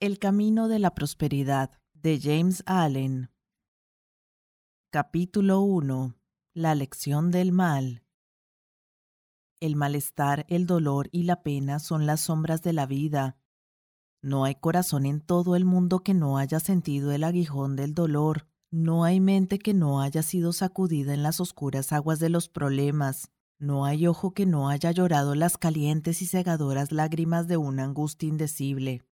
El camino de la prosperidad de James Allen. Capítulo 1. La lección del mal. El malestar, el dolor y la pena son las sombras de la vida. No hay corazón en todo el mundo que no haya sentido el aguijón del dolor. No hay mente que no haya sido sacudida en las oscuras aguas de los problemas. No hay ojo que no haya llorado las calientes y cegadoras lágrimas de una angustia indecible.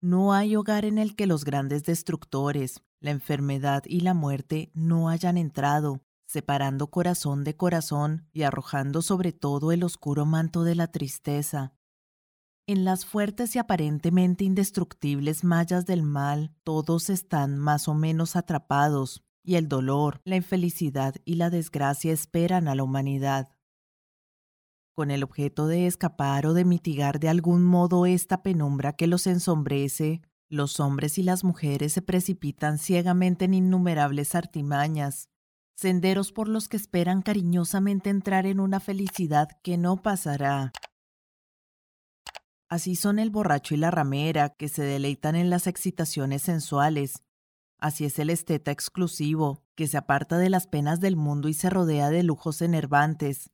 No hay hogar en el que los grandes destructores, la enfermedad y la muerte no hayan entrado, separando corazón de corazón y arrojando sobre todo el oscuro manto de la tristeza. En las fuertes y aparentemente indestructibles mallas del mal, todos están más o menos atrapados, y el dolor, la infelicidad y la desgracia esperan a la humanidad con el objeto de escapar o de mitigar de algún modo esta penumbra que los ensombrece, los hombres y las mujeres se precipitan ciegamente en innumerables artimañas, senderos por los que esperan cariñosamente entrar en una felicidad que no pasará. Así son el borracho y la ramera, que se deleitan en las excitaciones sensuales. Así es el esteta exclusivo, que se aparta de las penas del mundo y se rodea de lujos enervantes.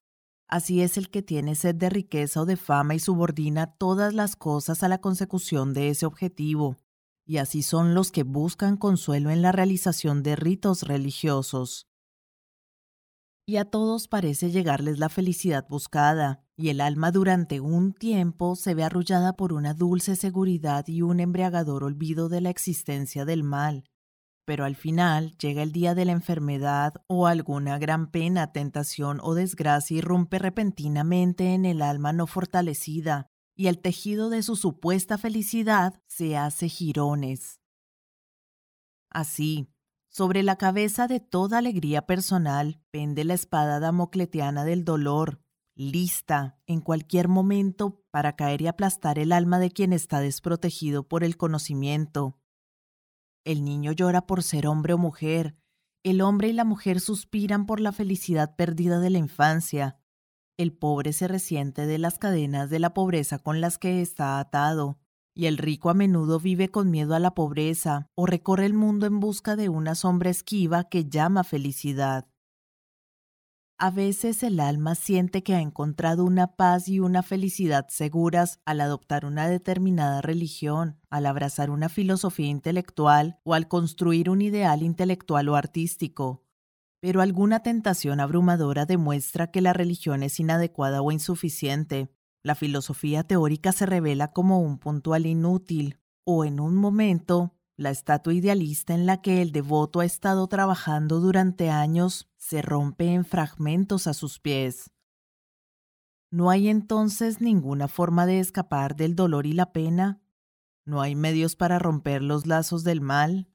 Así es el que tiene sed de riqueza o de fama y subordina todas las cosas a la consecución de ese objetivo. Y así son los que buscan consuelo en la realización de ritos religiosos. Y a todos parece llegarles la felicidad buscada, y el alma durante un tiempo se ve arrullada por una dulce seguridad y un embriagador olvido de la existencia del mal pero al final llega el día de la enfermedad o alguna gran pena, tentación o desgracia irrumpe repentinamente en el alma no fortalecida, y el tejido de su supuesta felicidad se hace jirones. Así, sobre la cabeza de toda alegría personal pende la espada damocletiana del dolor, lista en cualquier momento para caer y aplastar el alma de quien está desprotegido por el conocimiento, el niño llora por ser hombre o mujer. El hombre y la mujer suspiran por la felicidad perdida de la infancia. El pobre se resiente de las cadenas de la pobreza con las que está atado, y el rico a menudo vive con miedo a la pobreza o recorre el mundo en busca de una sombra esquiva que llama felicidad. A veces el alma siente que ha encontrado una paz y una felicidad seguras al adoptar una determinada religión, al abrazar una filosofía intelectual o al construir un ideal intelectual o artístico. Pero alguna tentación abrumadora demuestra que la religión es inadecuada o insuficiente. La filosofía teórica se revela como un puntual inútil, o en un momento la estatua idealista en la que el devoto ha estado trabajando durante años se rompe en fragmentos a sus pies. ¿No hay entonces ninguna forma de escapar del dolor y la pena? ¿No hay medios para romper los lazos del mal?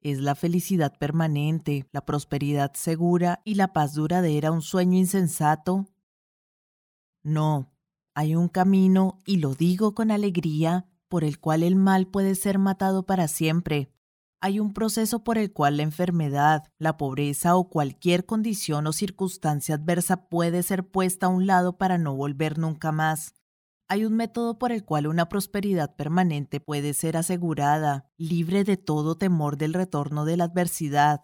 ¿Es la felicidad permanente, la prosperidad segura y la paz duradera un sueño insensato? No, hay un camino, y lo digo con alegría, por el cual el mal puede ser matado para siempre. Hay un proceso por el cual la enfermedad, la pobreza o cualquier condición o circunstancia adversa puede ser puesta a un lado para no volver nunca más. Hay un método por el cual una prosperidad permanente puede ser asegurada, libre de todo temor del retorno de la adversidad.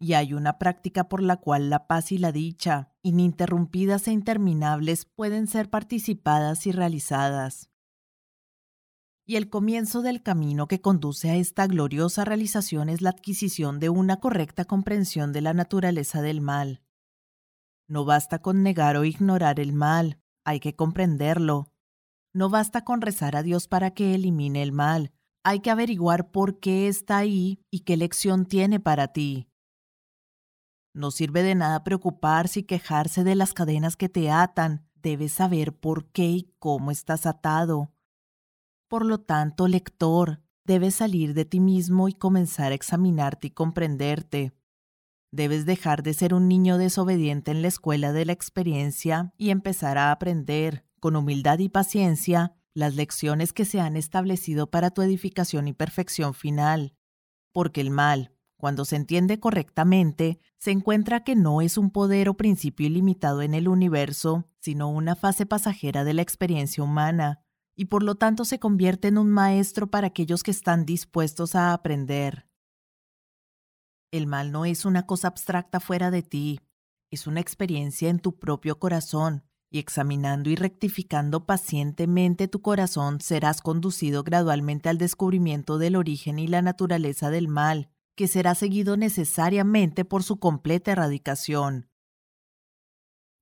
Y hay una práctica por la cual la paz y la dicha, ininterrumpidas e interminables, pueden ser participadas y realizadas y el comienzo del camino que conduce a esta gloriosa realización es la adquisición de una correcta comprensión de la naturaleza del mal. No basta con negar o ignorar el mal, hay que comprenderlo. No basta con rezar a Dios para que elimine el mal, hay que averiguar por qué está ahí y qué lección tiene para ti. No sirve de nada preocuparse y quejarse de las cadenas que te atan, debes saber por qué y cómo estás atado. Por lo tanto, lector, debes salir de ti mismo y comenzar a examinarte y comprenderte. Debes dejar de ser un niño desobediente en la escuela de la experiencia y empezar a aprender, con humildad y paciencia, las lecciones que se han establecido para tu edificación y perfección final. Porque el mal, cuando se entiende correctamente, se encuentra que no es un poder o principio ilimitado en el universo, sino una fase pasajera de la experiencia humana, y por lo tanto se convierte en un maestro para aquellos que están dispuestos a aprender. El mal no es una cosa abstracta fuera de ti, es una experiencia en tu propio corazón, y examinando y rectificando pacientemente tu corazón serás conducido gradualmente al descubrimiento del origen y la naturaleza del mal, que será seguido necesariamente por su completa erradicación.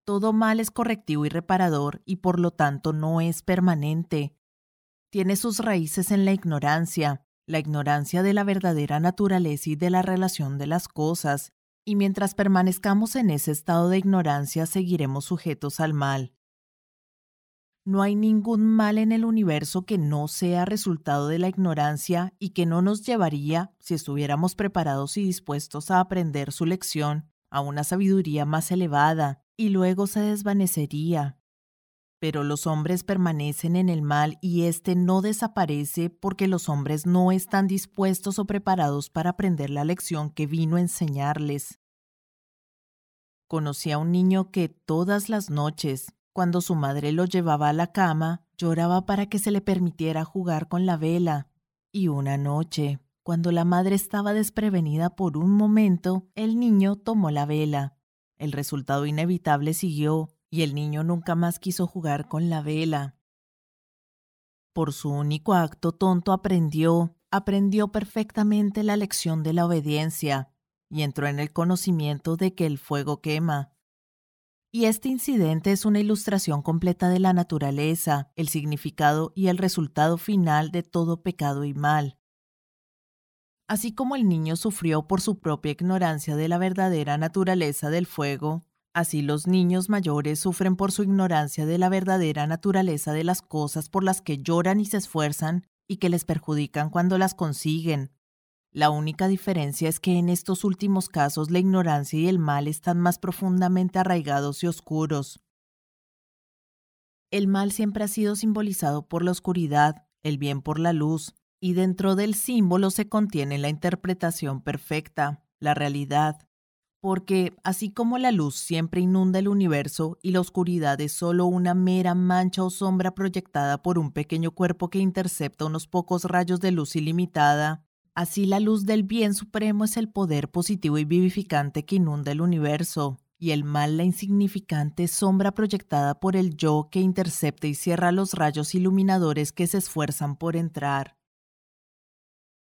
Todo mal es correctivo y reparador y por lo tanto no es permanente. Tiene sus raíces en la ignorancia, la ignorancia de la verdadera naturaleza y de la relación de las cosas, y mientras permanezcamos en ese estado de ignorancia seguiremos sujetos al mal. No hay ningún mal en el universo que no sea resultado de la ignorancia y que no nos llevaría, si estuviéramos preparados y dispuestos a aprender su lección, a una sabiduría más elevada, y luego se desvanecería. Pero los hombres permanecen en el mal y éste no desaparece porque los hombres no están dispuestos o preparados para aprender la lección que vino a enseñarles. Conocí a un niño que todas las noches, cuando su madre lo llevaba a la cama, lloraba para que se le permitiera jugar con la vela. Y una noche, cuando la madre estaba desprevenida por un momento, el niño tomó la vela el resultado inevitable siguió y el niño nunca más quiso jugar con la vela. Por su único acto tonto aprendió, aprendió perfectamente la lección de la obediencia y entró en el conocimiento de que el fuego quema. Y este incidente es una ilustración completa de la naturaleza, el significado y el resultado final de todo pecado y mal. Así como el niño sufrió por su propia ignorancia de la verdadera naturaleza del fuego, así los niños mayores sufren por su ignorancia de la verdadera naturaleza de las cosas por las que lloran y se esfuerzan y que les perjudican cuando las consiguen. La única diferencia es que en estos últimos casos la ignorancia y el mal están más profundamente arraigados y oscuros. El mal siempre ha sido simbolizado por la oscuridad, el bien por la luz, y dentro del símbolo se contiene la interpretación perfecta, la realidad. Porque así como la luz siempre inunda el universo y la oscuridad es solo una mera mancha o sombra proyectada por un pequeño cuerpo que intercepta unos pocos rayos de luz ilimitada, así la luz del bien supremo es el poder positivo y vivificante que inunda el universo, y el mal la insignificante sombra proyectada por el yo que intercepta y cierra los rayos iluminadores que se esfuerzan por entrar.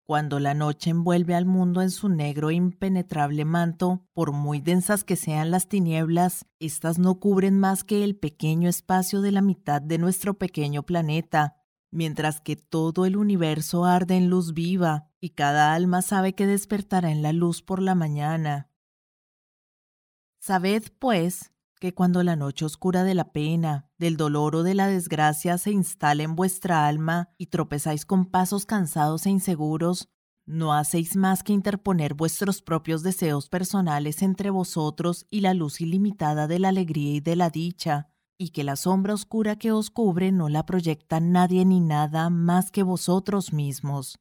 Cuando la noche envuelve al mundo en su negro e impenetrable manto, por muy densas que sean las tinieblas, éstas no cubren más que el pequeño espacio de la mitad de nuestro pequeño planeta, mientras que todo el universo arde en luz viva, y cada alma sabe que despertará en la luz por la mañana. Sabed, pues, que cuando la noche oscura de la pena, del dolor o de la desgracia se instala en vuestra alma y tropezáis con pasos cansados e inseguros, no hacéis más que interponer vuestros propios deseos personales entre vosotros y la luz ilimitada de la alegría y de la dicha, y que la sombra oscura que os cubre no la proyecta nadie ni nada más que vosotros mismos.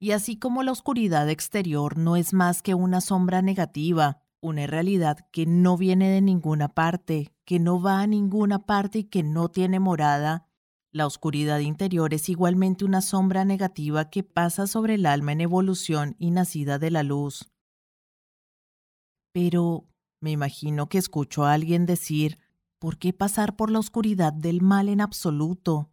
Y así como la oscuridad exterior no es más que una sombra negativa, una realidad que no viene de ninguna parte, que no va a ninguna parte y que no tiene morada, la oscuridad interior es igualmente una sombra negativa que pasa sobre el alma en evolución y nacida de la luz. Pero me imagino que escucho a alguien decir, ¿por qué pasar por la oscuridad del mal en absoluto?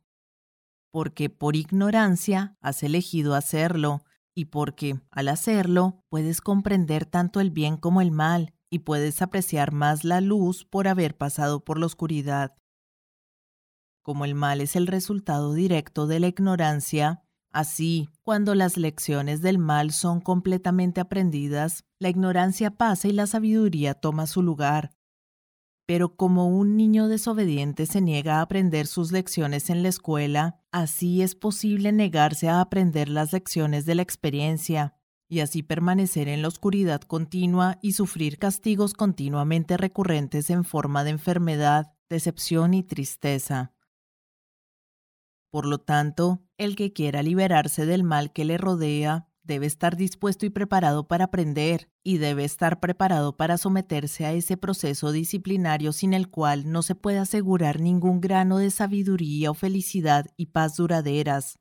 Porque por ignorancia has elegido hacerlo, y porque, al hacerlo, puedes comprender tanto el bien como el mal y puedes apreciar más la luz por haber pasado por la oscuridad. Como el mal es el resultado directo de la ignorancia, así, cuando las lecciones del mal son completamente aprendidas, la ignorancia pasa y la sabiduría toma su lugar. Pero como un niño desobediente se niega a aprender sus lecciones en la escuela, así es posible negarse a aprender las lecciones de la experiencia, y así permanecer en la oscuridad continua y sufrir castigos continuamente recurrentes en forma de enfermedad, decepción y tristeza. Por lo tanto, el que quiera liberarse del mal que le rodea, debe estar dispuesto y preparado para aprender y debe estar preparado para someterse a ese proceso disciplinario sin el cual no se puede asegurar ningún grano de sabiduría o felicidad y paz duraderas.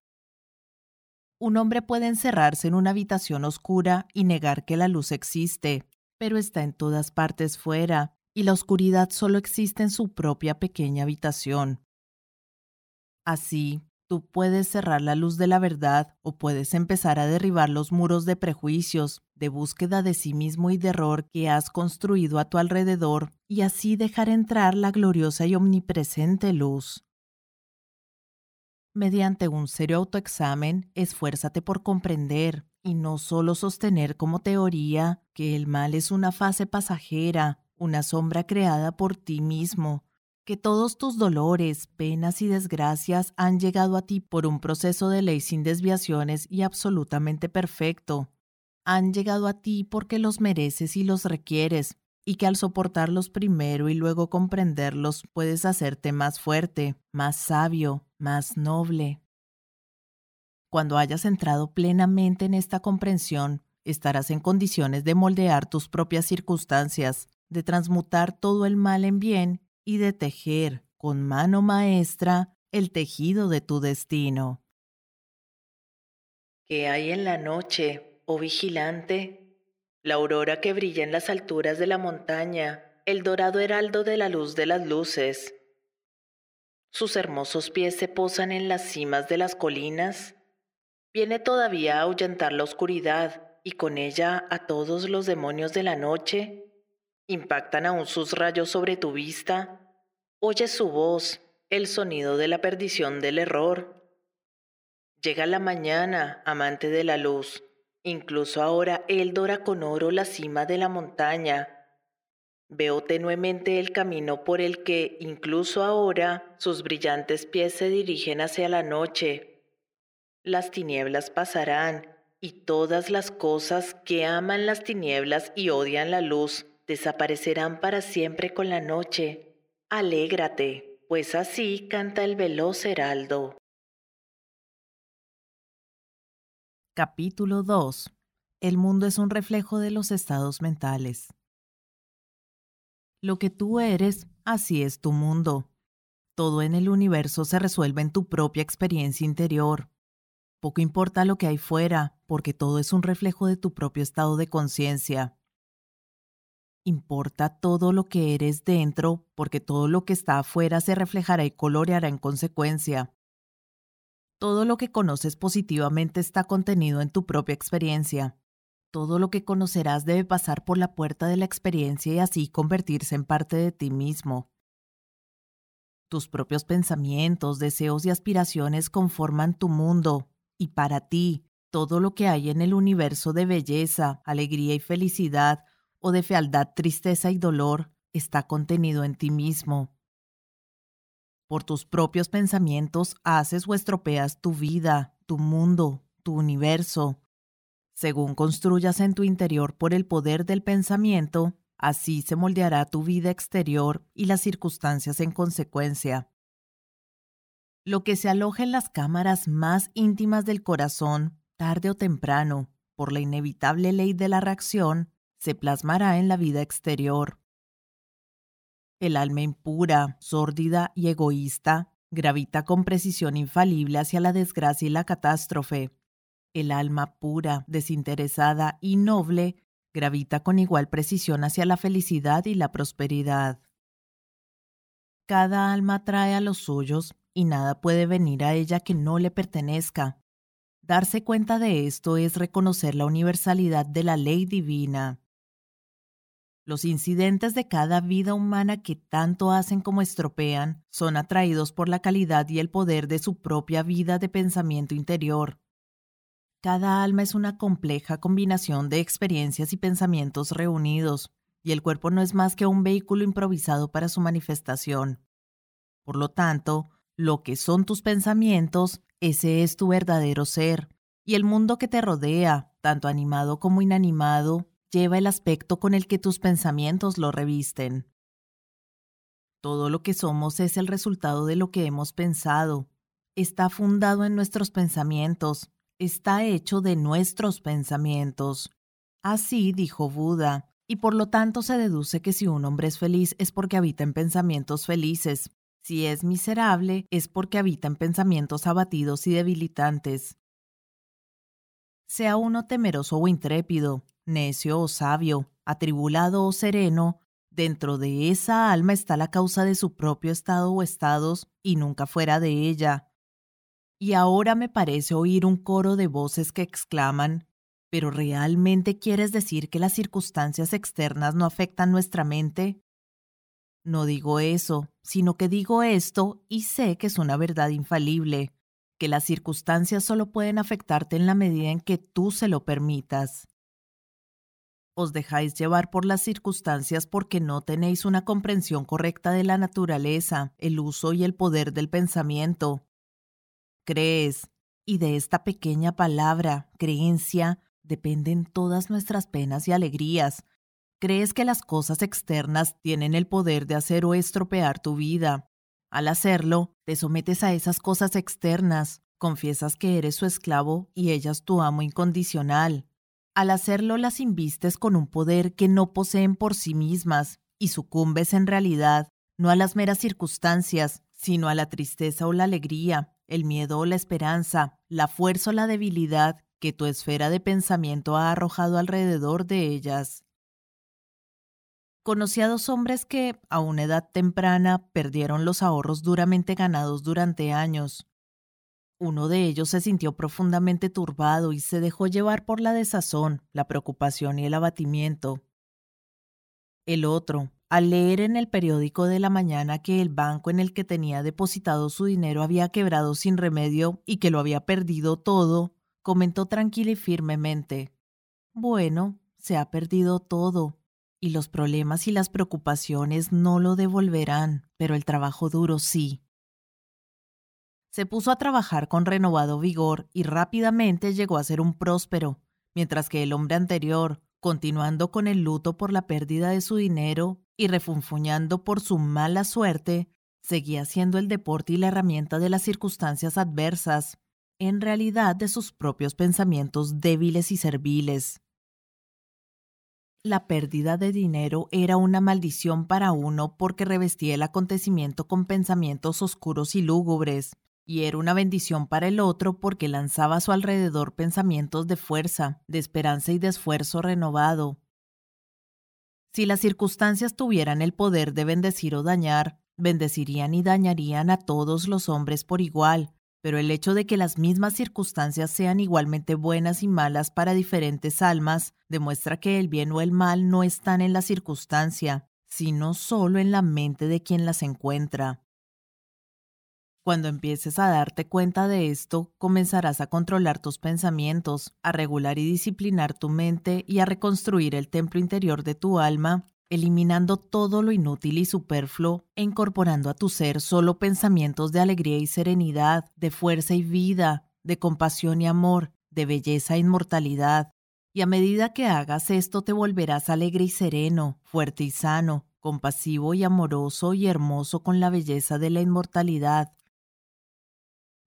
Un hombre puede encerrarse en una habitación oscura y negar que la luz existe, pero está en todas partes fuera, y la oscuridad solo existe en su propia pequeña habitación. Así, tú puedes cerrar la luz de la verdad o puedes empezar a derribar los muros de prejuicios, de búsqueda de sí mismo y de error que has construido a tu alrededor y así dejar entrar la gloriosa y omnipresente luz. Mediante un serio autoexamen, esfuérzate por comprender y no solo sostener como teoría que el mal es una fase pasajera, una sombra creada por ti mismo, que todos tus dolores, penas y desgracias han llegado a ti por un proceso de ley sin desviaciones y absolutamente perfecto. Han llegado a ti porque los mereces y los requieres, y que al soportarlos primero y luego comprenderlos puedes hacerte más fuerte, más sabio, más noble. Cuando hayas entrado plenamente en esta comprensión, estarás en condiciones de moldear tus propias circunstancias, de transmutar todo el mal en bien y de tejer con mano maestra el tejido de tu destino. ¿Qué hay en la noche, oh vigilante? la aurora que brilla en las alturas de la montaña, el dorado heraldo de la luz de las luces. Sus hermosos pies se posan en las cimas de las colinas. Viene todavía a ahuyentar la oscuridad y con ella a todos los demonios de la noche. Impactan aún sus rayos sobre tu vista. Oyes su voz, el sonido de la perdición del error. Llega la mañana, amante de la luz Incluso ahora él dora con oro la cima de la montaña. Veo tenuemente el camino por el que, incluso ahora, sus brillantes pies se dirigen hacia la noche. Las tinieblas pasarán, y todas las cosas que aman las tinieblas y odian la luz desaparecerán para siempre con la noche. Alégrate, pues así canta el veloz heraldo. Capítulo 2. El mundo es un reflejo de los estados mentales. Lo que tú eres, así es tu mundo. Todo en el universo se resuelve en tu propia experiencia interior. Poco importa lo que hay fuera, porque todo es un reflejo de tu propio estado de conciencia. Importa todo lo que eres dentro, porque todo lo que está afuera se reflejará y coloreará en consecuencia. Todo lo que conoces positivamente está contenido en tu propia experiencia. Todo lo que conocerás debe pasar por la puerta de la experiencia y así convertirse en parte de ti mismo. Tus propios pensamientos, deseos y aspiraciones conforman tu mundo, y para ti, todo lo que hay en el universo de belleza, alegría y felicidad, o de fealdad, tristeza y dolor, está contenido en ti mismo. Por tus propios pensamientos haces o estropeas tu vida, tu mundo, tu universo. Según construyas en tu interior por el poder del pensamiento, así se moldeará tu vida exterior y las circunstancias en consecuencia. Lo que se aloja en las cámaras más íntimas del corazón, tarde o temprano, por la inevitable ley de la reacción, se plasmará en la vida exterior. El alma impura, sórdida y egoísta gravita con precisión infalible hacia la desgracia y la catástrofe. El alma pura, desinteresada y noble gravita con igual precisión hacia la felicidad y la prosperidad. Cada alma trae a los suyos y nada puede venir a ella que no le pertenezca. Darse cuenta de esto es reconocer la universalidad de la ley divina. Los incidentes de cada vida humana que tanto hacen como estropean son atraídos por la calidad y el poder de su propia vida de pensamiento interior. Cada alma es una compleja combinación de experiencias y pensamientos reunidos, y el cuerpo no es más que un vehículo improvisado para su manifestación. Por lo tanto, lo que son tus pensamientos, ese es tu verdadero ser, y el mundo que te rodea, tanto animado como inanimado, lleva el aspecto con el que tus pensamientos lo revisten. Todo lo que somos es el resultado de lo que hemos pensado. Está fundado en nuestros pensamientos, está hecho de nuestros pensamientos. Así dijo Buda, y por lo tanto se deduce que si un hombre es feliz es porque habita en pensamientos felices. Si es miserable es porque habita en pensamientos abatidos y debilitantes. Sea uno temeroso o intrépido, necio o sabio, atribulado o sereno, dentro de esa alma está la causa de su propio estado o estados y nunca fuera de ella. Y ahora me parece oír un coro de voces que exclaman, ¿pero realmente quieres decir que las circunstancias externas no afectan nuestra mente? No digo eso, sino que digo esto y sé que es una verdad infalible, que las circunstancias solo pueden afectarte en la medida en que tú se lo permitas. Os dejáis llevar por las circunstancias porque no tenéis una comprensión correcta de la naturaleza, el uso y el poder del pensamiento. Crees, y de esta pequeña palabra, creencia, dependen todas nuestras penas y alegrías. Crees que las cosas externas tienen el poder de hacer o estropear tu vida. Al hacerlo, te sometes a esas cosas externas, confiesas que eres su esclavo y ellas tu amo incondicional. Al hacerlo las invistes con un poder que no poseen por sí mismas y sucumbes en realidad no a las meras circunstancias, sino a la tristeza o la alegría, el miedo o la esperanza, la fuerza o la debilidad que tu esfera de pensamiento ha arrojado alrededor de ellas. Conocí a dos hombres que, a una edad temprana, perdieron los ahorros duramente ganados durante años. Uno de ellos se sintió profundamente turbado y se dejó llevar por la desazón, la preocupación y el abatimiento. El otro, al leer en el periódico de la mañana que el banco en el que tenía depositado su dinero había quebrado sin remedio y que lo había perdido todo, comentó tranquila y firmemente Bueno, se ha perdido todo, y los problemas y las preocupaciones no lo devolverán, pero el trabajo duro sí se puso a trabajar con renovado vigor y rápidamente llegó a ser un próspero, mientras que el hombre anterior, continuando con el luto por la pérdida de su dinero y refunfuñando por su mala suerte, seguía siendo el deporte y la herramienta de las circunstancias adversas, en realidad de sus propios pensamientos débiles y serviles. La pérdida de dinero era una maldición para uno porque revestía el acontecimiento con pensamientos oscuros y lúgubres, y era una bendición para el otro porque lanzaba a su alrededor pensamientos de fuerza, de esperanza y de esfuerzo renovado. Si las circunstancias tuvieran el poder de bendecir o dañar, bendecirían y dañarían a todos los hombres por igual, pero el hecho de que las mismas circunstancias sean igualmente buenas y malas para diferentes almas demuestra que el bien o el mal no están en la circunstancia, sino solo en la mente de quien las encuentra. Cuando empieces a darte cuenta de esto, comenzarás a controlar tus pensamientos, a regular y disciplinar tu mente y a reconstruir el templo interior de tu alma, eliminando todo lo inútil y superfluo e incorporando a tu ser solo pensamientos de alegría y serenidad, de fuerza y vida, de compasión y amor, de belleza e inmortalidad. Y a medida que hagas esto te volverás alegre y sereno, fuerte y sano, compasivo y amoroso y hermoso con la belleza de la inmortalidad,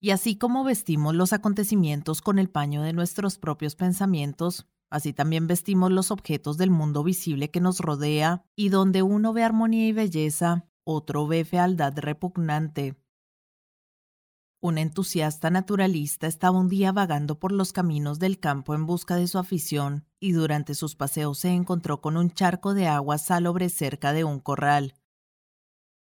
y así como vestimos los acontecimientos con el paño de nuestros propios pensamientos, así también vestimos los objetos del mundo visible que nos rodea, y donde uno ve armonía y belleza, otro ve fealdad repugnante. Un entusiasta naturalista estaba un día vagando por los caminos del campo en busca de su afición, y durante sus paseos se encontró con un charco de agua salobre cerca de un corral.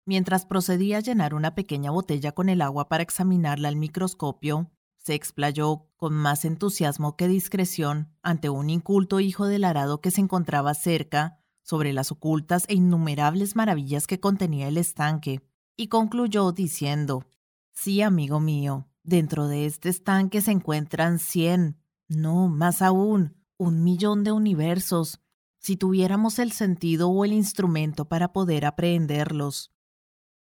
Mientras procedía a llenar una pequeña botella con el agua para examinarla al microscopio, se explayó con más entusiasmo que discreción ante un inculto hijo del arado que se encontraba cerca sobre las ocultas e innumerables maravillas que contenía el estanque, y concluyó diciendo Sí, amigo mío, dentro de este estanque se encuentran cien, no, más aún, un millón de universos, si tuviéramos el sentido o el instrumento para poder aprehenderlos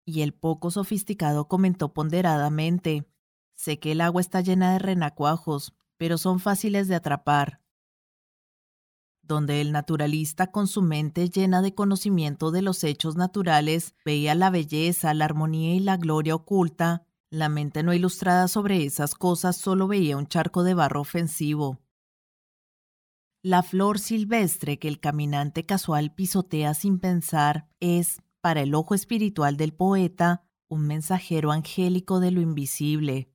y el poco sofisticado comentó ponderadamente, sé que el agua está llena de renacuajos, pero son fáciles de atrapar. Donde el naturalista con su mente llena de conocimiento de los hechos naturales veía la belleza, la armonía y la gloria oculta, La mente no ilustrada sobre esas cosas solo veía un charco de barro ofensivo. La flor silvestre que el caminante casual pisotea sin pensar es, para el ojo espiritual del poeta, un mensajero angélico de lo invisible.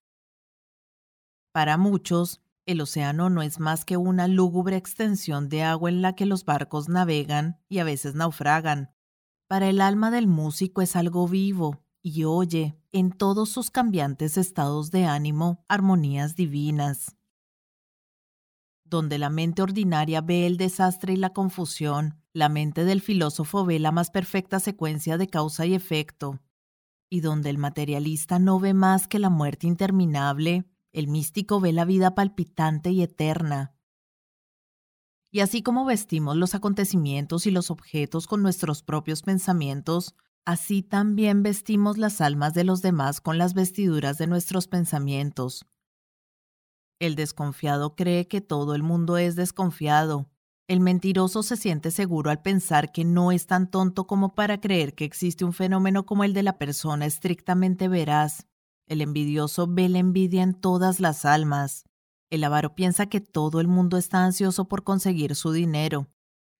Para muchos, el océano no es más que una lúgubre extensión de agua en la que los barcos navegan y a veces naufragan. Para el alma del músico es algo vivo y oye, en todos sus cambiantes estados de ánimo, armonías divinas. Donde la mente ordinaria ve el desastre y la confusión, la mente del filósofo ve la más perfecta secuencia de causa y efecto. Y donde el materialista no ve más que la muerte interminable, el místico ve la vida palpitante y eterna. Y así como vestimos los acontecimientos y los objetos con nuestros propios pensamientos, así también vestimos las almas de los demás con las vestiduras de nuestros pensamientos. El desconfiado cree que todo el mundo es desconfiado. El mentiroso se siente seguro al pensar que no es tan tonto como para creer que existe un fenómeno como el de la persona estrictamente veraz. El envidioso ve la envidia en todas las almas. El avaro piensa que todo el mundo está ansioso por conseguir su dinero.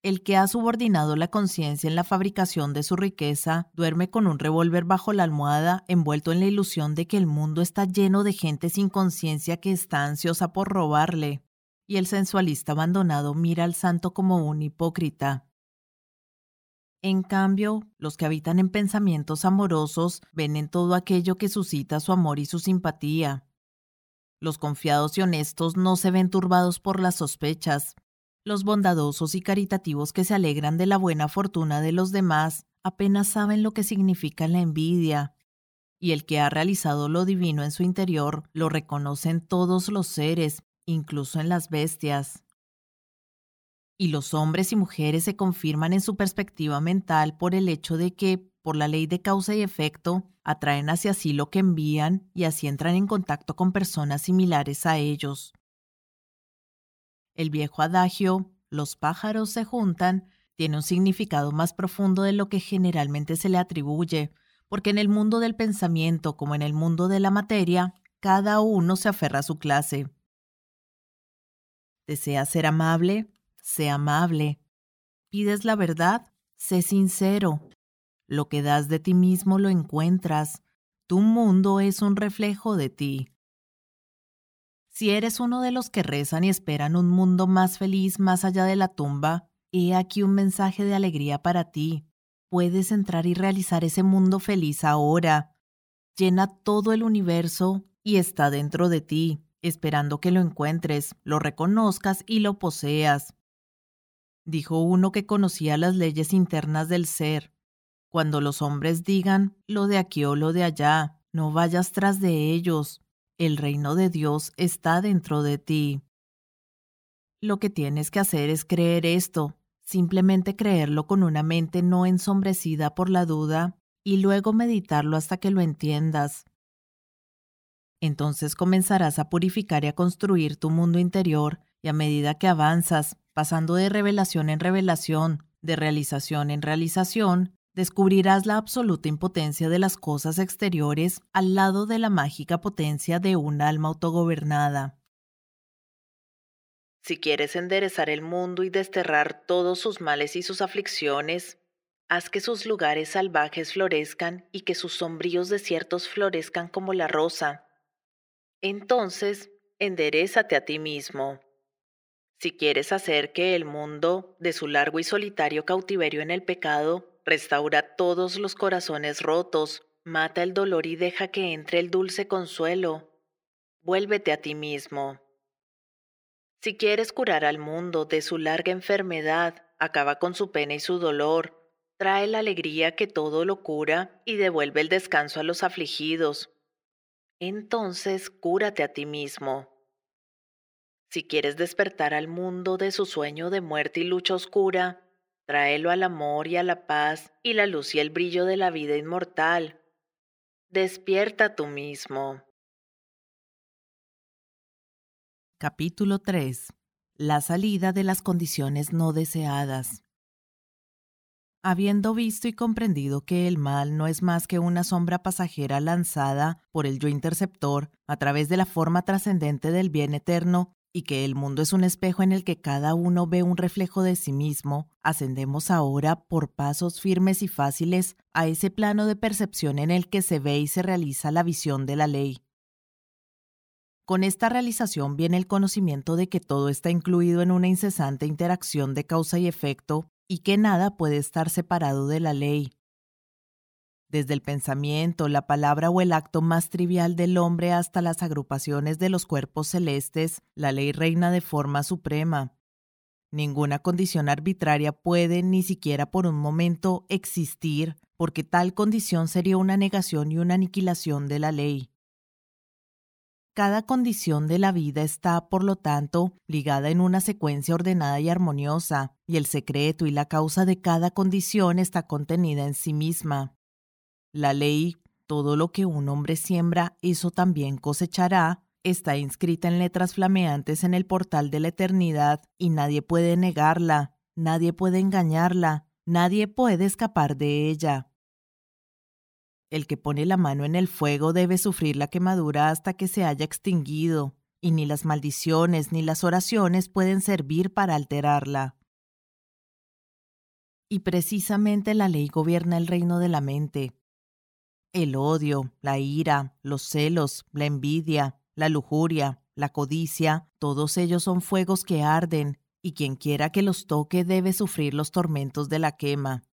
El que ha subordinado la conciencia en la fabricación de su riqueza duerme con un revólver bajo la almohada, envuelto en la ilusión de que el mundo está lleno de gente sin conciencia que está ansiosa por robarle. Y el sensualista abandonado mira al santo como un hipócrita. En cambio, los que habitan en pensamientos amorosos ven en todo aquello que suscita su amor y su simpatía. Los confiados y honestos no se ven turbados por las sospechas. Los bondadosos y caritativos que se alegran de la buena fortuna de los demás apenas saben lo que significa la envidia. Y el que ha realizado lo divino en su interior lo reconoce en todos los seres, incluso en las bestias y los hombres y mujeres se confirman en su perspectiva mental por el hecho de que, por la ley de causa y efecto, atraen hacia sí lo que envían y así entran en contacto con personas similares a ellos. El viejo adagio, los pájaros se juntan, tiene un significado más profundo de lo que generalmente se le atribuye, porque en el mundo del pensamiento como en el mundo de la materia, cada uno se aferra a su clase. ¿Desea ser amable? sé amable. Pides la verdad, sé sincero. Lo que das de ti mismo lo encuentras. Tu mundo es un reflejo de ti. Si eres uno de los que rezan y esperan un mundo más feliz más allá de la tumba, he aquí un mensaje de alegría para ti. Puedes entrar y realizar ese mundo feliz ahora. Llena todo el universo y está dentro de ti, esperando que lo encuentres, lo reconozcas y lo poseas dijo uno que conocía las leyes internas del ser. Cuando los hombres digan lo de aquí o lo de allá, no vayas tras de ellos. El reino de Dios está dentro de ti. Lo que tienes que hacer es creer esto, simplemente creerlo con una mente no ensombrecida por la duda y luego meditarlo hasta que lo entiendas. Entonces comenzarás a purificar y a construir tu mundo interior y a medida que avanzas, pasando de revelación en revelación, de realización en realización, descubrirás la absoluta impotencia de las cosas exteriores al lado de la mágica potencia de un alma autogobernada. Si quieres enderezar el mundo y desterrar todos sus males y sus aflicciones, haz que sus lugares salvajes florezcan y que sus sombríos desiertos florezcan como la rosa. Entonces, enderezate a ti mismo. Si quieres hacer que el mundo, de su largo y solitario cautiverio en el pecado, restaura todos los corazones rotos, mata el dolor y deja que entre el dulce consuelo, vuélvete a ti mismo. Si quieres curar al mundo de su larga enfermedad, acaba con su pena y su dolor, trae la alegría que todo lo cura y devuelve el descanso a los afligidos. Entonces cúrate a ti mismo. Si quieres despertar al mundo de su sueño de muerte y lucha oscura, tráelo al amor y a la paz y la luz y el brillo de la vida inmortal. Despierta tú mismo. Capítulo 3. La salida de las condiciones no deseadas. Habiendo visto y comprendido que el mal no es más que una sombra pasajera lanzada por el yo interceptor a través de la forma trascendente del bien eterno, y que el mundo es un espejo en el que cada uno ve un reflejo de sí mismo, ascendemos ahora por pasos firmes y fáciles a ese plano de percepción en el que se ve y se realiza la visión de la ley. Con esta realización viene el conocimiento de que todo está incluido en una incesante interacción de causa y efecto y que nada puede estar separado de la ley. Desde el pensamiento, la palabra o el acto más trivial del hombre hasta las agrupaciones de los cuerpos celestes, la ley reina de forma suprema. Ninguna condición arbitraria puede, ni siquiera por un momento, existir, porque tal condición sería una negación y una aniquilación de la ley. Cada condición de la vida está, por lo tanto, ligada en una secuencia ordenada y armoniosa, y el secreto y la causa de cada condición está contenida en sí misma. La ley, todo lo que un hombre siembra, eso también cosechará, está inscrita en letras flameantes en el portal de la eternidad, y nadie puede negarla, nadie puede engañarla, nadie puede escapar de ella. El que pone la mano en el fuego debe sufrir la quemadura hasta que se haya extinguido, y ni las maldiciones ni las oraciones pueden servir para alterarla. Y precisamente la ley gobierna el reino de la mente. El odio, la ira, los celos, la envidia, la lujuria, la codicia, todos ellos son fuegos que arden, y quien quiera que los toque debe sufrir los tormentos de la quema.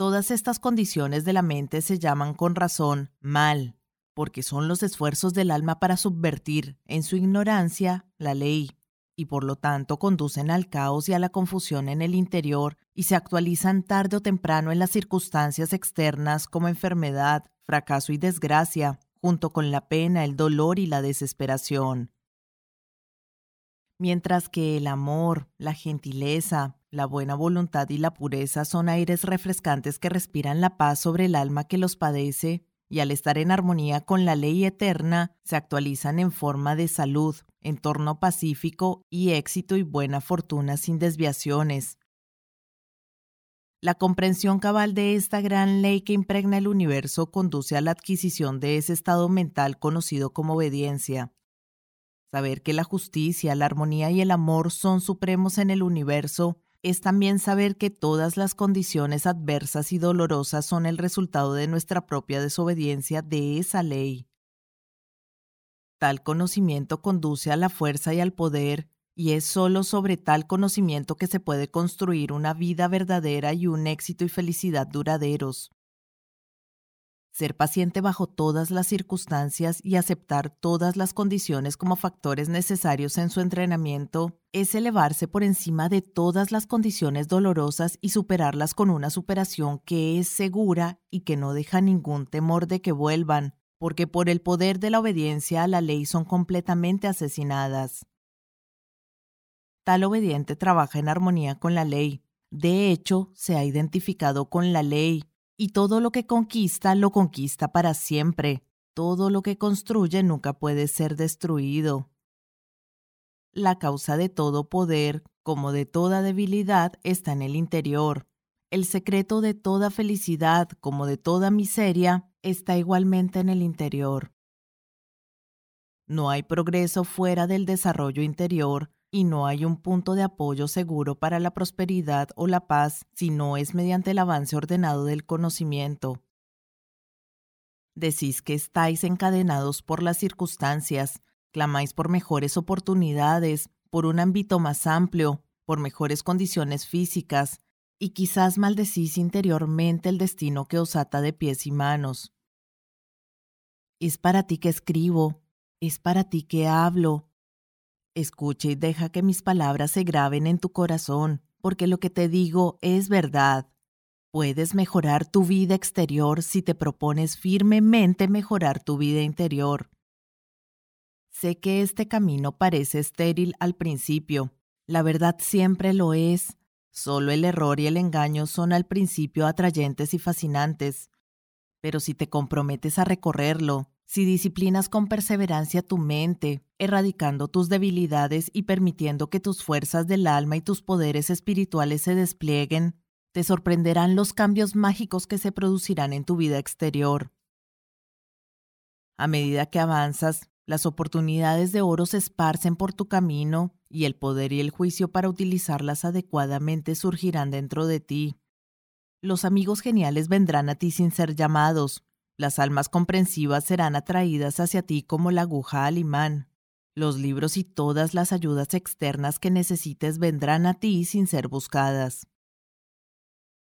Todas estas condiciones de la mente se llaman con razón mal, porque son los esfuerzos del alma para subvertir, en su ignorancia, la ley, y por lo tanto conducen al caos y a la confusión en el interior y se actualizan tarde o temprano en las circunstancias externas como enfermedad, fracaso y desgracia, junto con la pena, el dolor y la desesperación. Mientras que el amor, la gentileza, la buena voluntad y la pureza son aires refrescantes que respiran la paz sobre el alma que los padece, y al estar en armonía con la ley eterna, se actualizan en forma de salud, entorno pacífico y éxito y buena fortuna sin desviaciones. La comprensión cabal de esta gran ley que impregna el universo conduce a la adquisición de ese estado mental conocido como obediencia. Saber que la justicia, la armonía y el amor son supremos en el universo es también saber que todas las condiciones adversas y dolorosas son el resultado de nuestra propia desobediencia de esa ley. Tal conocimiento conduce a la fuerza y al poder, y es solo sobre tal conocimiento que se puede construir una vida verdadera y un éxito y felicidad duraderos. Ser paciente bajo todas las circunstancias y aceptar todas las condiciones como factores necesarios en su entrenamiento es elevarse por encima de todas las condiciones dolorosas y superarlas con una superación que es segura y que no deja ningún temor de que vuelvan, porque por el poder de la obediencia a la ley son completamente asesinadas. Tal obediente trabaja en armonía con la ley. De hecho, se ha identificado con la ley y todo lo que conquista lo conquista para siempre. Todo lo que construye nunca puede ser destruido. La causa de todo poder, como de toda debilidad, está en el interior. El secreto de toda felicidad, como de toda miseria, está igualmente en el interior. No hay progreso fuera del desarrollo interior, y no hay un punto de apoyo seguro para la prosperidad o la paz si no es mediante el avance ordenado del conocimiento. Decís que estáis encadenados por las circunstancias, clamáis por mejores oportunidades, por un ámbito más amplio, por mejores condiciones físicas, y quizás maldecís interiormente el destino que os ata de pies y manos. Es para ti que escribo, es para ti que hablo, Escucha y deja que mis palabras se graben en tu corazón, porque lo que te digo es verdad. Puedes mejorar tu vida exterior si te propones firmemente mejorar tu vida interior. Sé que este camino parece estéril al principio. La verdad siempre lo es. Solo el error y el engaño son al principio atrayentes y fascinantes. Pero si te comprometes a recorrerlo, si disciplinas con perseverancia tu mente, erradicando tus debilidades y permitiendo que tus fuerzas del alma y tus poderes espirituales se desplieguen, te sorprenderán los cambios mágicos que se producirán en tu vida exterior. A medida que avanzas, las oportunidades de oro se esparcen por tu camino y el poder y el juicio para utilizarlas adecuadamente surgirán dentro de ti. Los amigos geniales vendrán a ti sin ser llamados. Las almas comprensivas serán atraídas hacia ti como la aguja al imán. Los libros y todas las ayudas externas que necesites vendrán a ti sin ser buscadas.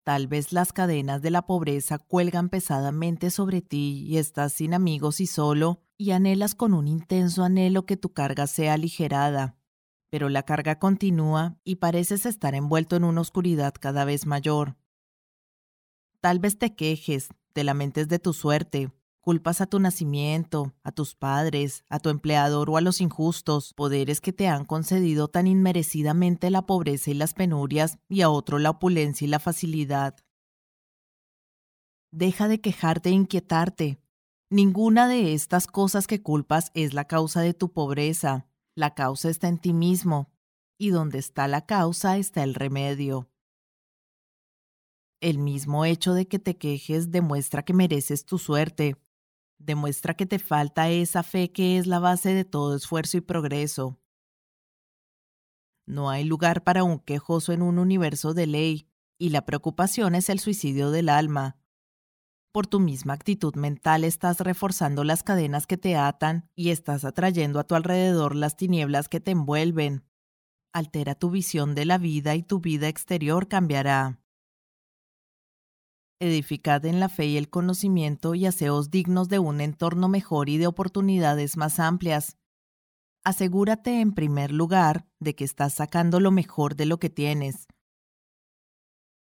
Tal vez las cadenas de la pobreza cuelgan pesadamente sobre ti y estás sin amigos y solo, y anhelas con un intenso anhelo que tu carga sea aligerada. Pero la carga continúa y pareces estar envuelto en una oscuridad cada vez mayor. Tal vez te quejes, te lamentes de tu suerte, culpas a tu nacimiento, a tus padres, a tu empleador o a los injustos poderes que te han concedido tan inmerecidamente la pobreza y las penurias y a otro la opulencia y la facilidad. Deja de quejarte e inquietarte. Ninguna de estas cosas que culpas es la causa de tu pobreza. La causa está en ti mismo, y donde está la causa está el remedio. El mismo hecho de que te quejes demuestra que mereces tu suerte, demuestra que te falta esa fe que es la base de todo esfuerzo y progreso. No hay lugar para un quejoso en un universo de ley, y la preocupación es el suicidio del alma. Por tu misma actitud mental estás reforzando las cadenas que te atan y estás atrayendo a tu alrededor las tinieblas que te envuelven. Altera tu visión de la vida y tu vida exterior cambiará edificad en la fe y el conocimiento y haceos dignos de un entorno mejor y de oportunidades más amplias. Asegúrate, en primer lugar, de que estás sacando lo mejor de lo que tienes.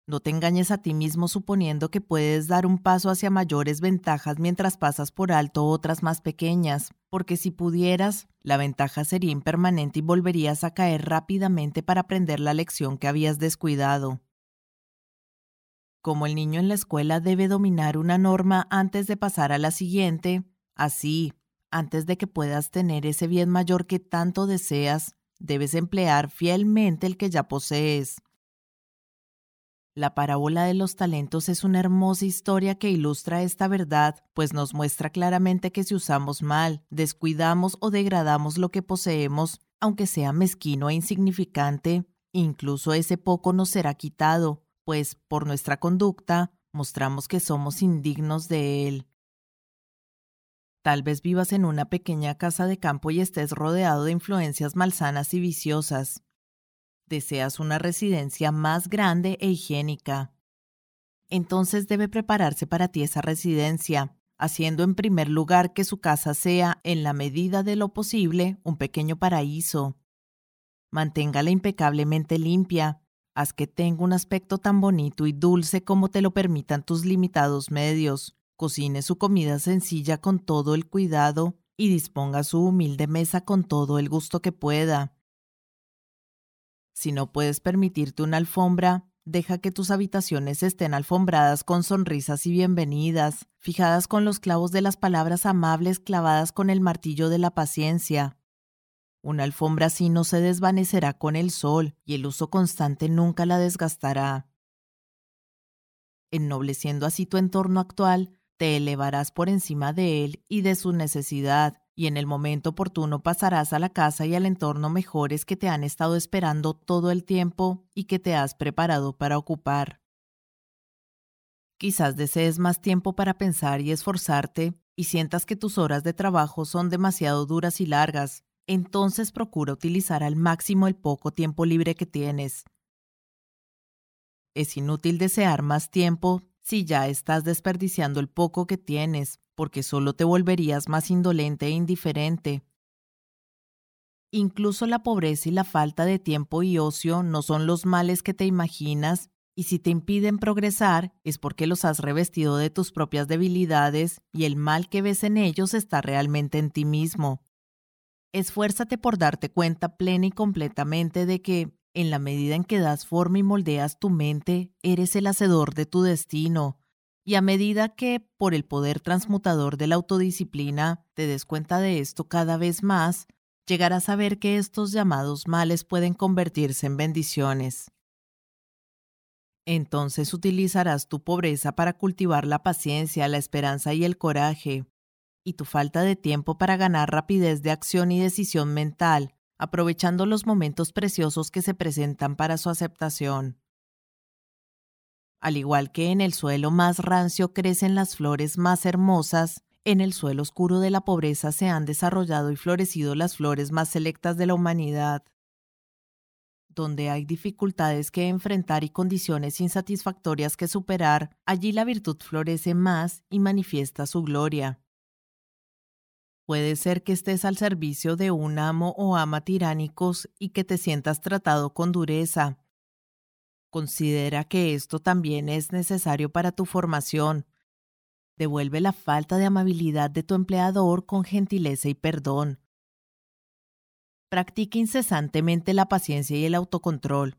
No te engañes a ti mismo suponiendo que puedes dar un paso hacia mayores ventajas mientras pasas por alto otras más pequeñas, porque si pudieras, la ventaja sería impermanente y volverías a caer rápidamente para aprender la lección que habías descuidado. Como el niño en la escuela debe dominar una norma antes de pasar a la siguiente, así, antes de que puedas tener ese bien mayor que tanto deseas, debes emplear fielmente el que ya posees. La parábola de los talentos es una hermosa historia que ilustra esta verdad, pues nos muestra claramente que si usamos mal, descuidamos o degradamos lo que poseemos, aunque sea mezquino e insignificante, incluso ese poco nos será quitado, pues por nuestra conducta mostramos que somos indignos de Él. Tal vez vivas en una pequeña casa de campo y estés rodeado de influencias malsanas y viciosas. Deseas una residencia más grande e higiénica. Entonces debe prepararse para ti esa residencia, haciendo en primer lugar que su casa sea, en la medida de lo posible, un pequeño paraíso. Manténgala impecablemente limpia, Haz que tenga un aspecto tan bonito y dulce como te lo permitan tus limitados medios. Cocine su comida sencilla con todo el cuidado y disponga su humilde mesa con todo el gusto que pueda. Si no puedes permitirte una alfombra, deja que tus habitaciones estén alfombradas con sonrisas y bienvenidas, fijadas con los clavos de las palabras amables clavadas con el martillo de la paciencia. Una alfombra así no se desvanecerá con el sol y el uso constante nunca la desgastará. Ennobleciendo así tu entorno actual, te elevarás por encima de él y de su necesidad, y en el momento oportuno pasarás a la casa y al entorno mejores que te han estado esperando todo el tiempo y que te has preparado para ocupar. Quizás desees más tiempo para pensar y esforzarte y sientas que tus horas de trabajo son demasiado duras y largas, entonces procura utilizar al máximo el poco tiempo libre que tienes. Es inútil desear más tiempo si ya estás desperdiciando el poco que tienes, porque solo te volverías más indolente e indiferente. Incluso la pobreza y la falta de tiempo y ocio no son los males que te imaginas, y si te impiden progresar es porque los has revestido de tus propias debilidades y el mal que ves en ellos está realmente en ti mismo. Esfuérzate por darte cuenta plena y completamente de que, en la medida en que das forma y moldeas tu mente, eres el hacedor de tu destino, y a medida que, por el poder transmutador de la autodisciplina, te des cuenta de esto cada vez más, llegarás a ver que estos llamados males pueden convertirse en bendiciones. Entonces utilizarás tu pobreza para cultivar la paciencia, la esperanza y el coraje, y tu falta de tiempo para ganar rapidez de acción y decisión mental, aprovechando los momentos preciosos que se presentan para su aceptación. Al igual que en el suelo más rancio crecen las flores más hermosas, en el suelo oscuro de la pobreza se han desarrollado y florecido las flores más selectas de la humanidad. Donde hay dificultades que enfrentar y condiciones insatisfactorias que superar, allí la virtud florece más y manifiesta su gloria. Puede ser que estés al servicio de un amo o ama tiránicos y que te sientas tratado con dureza, Considera que esto también es necesario para tu formación. Devuelve la falta de amabilidad de tu empleador con gentileza y perdón. Practica incesantemente la paciencia y el autocontrol.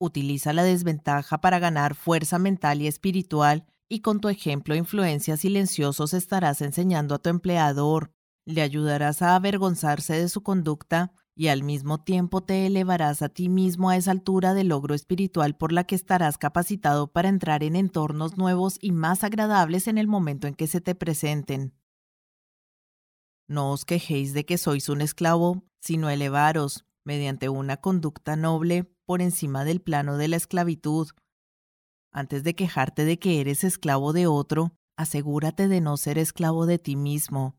Utiliza la desventaja para ganar fuerza mental y espiritual y con tu ejemplo e influencia silenciosos estarás enseñando a tu empleador. Le ayudarás a avergonzarse de su conducta y al mismo tiempo te elevarás a ti mismo a esa altura de logro espiritual por la que estarás capacitado para entrar en entornos nuevos y más agradables en el momento en que se te presenten. No os quejéis de que sois un esclavo, sino elevaros, mediante una conducta noble, por encima del plano de la esclavitud. Antes de quejarte de que eres esclavo de otro, asegúrate de no ser esclavo de ti mismo.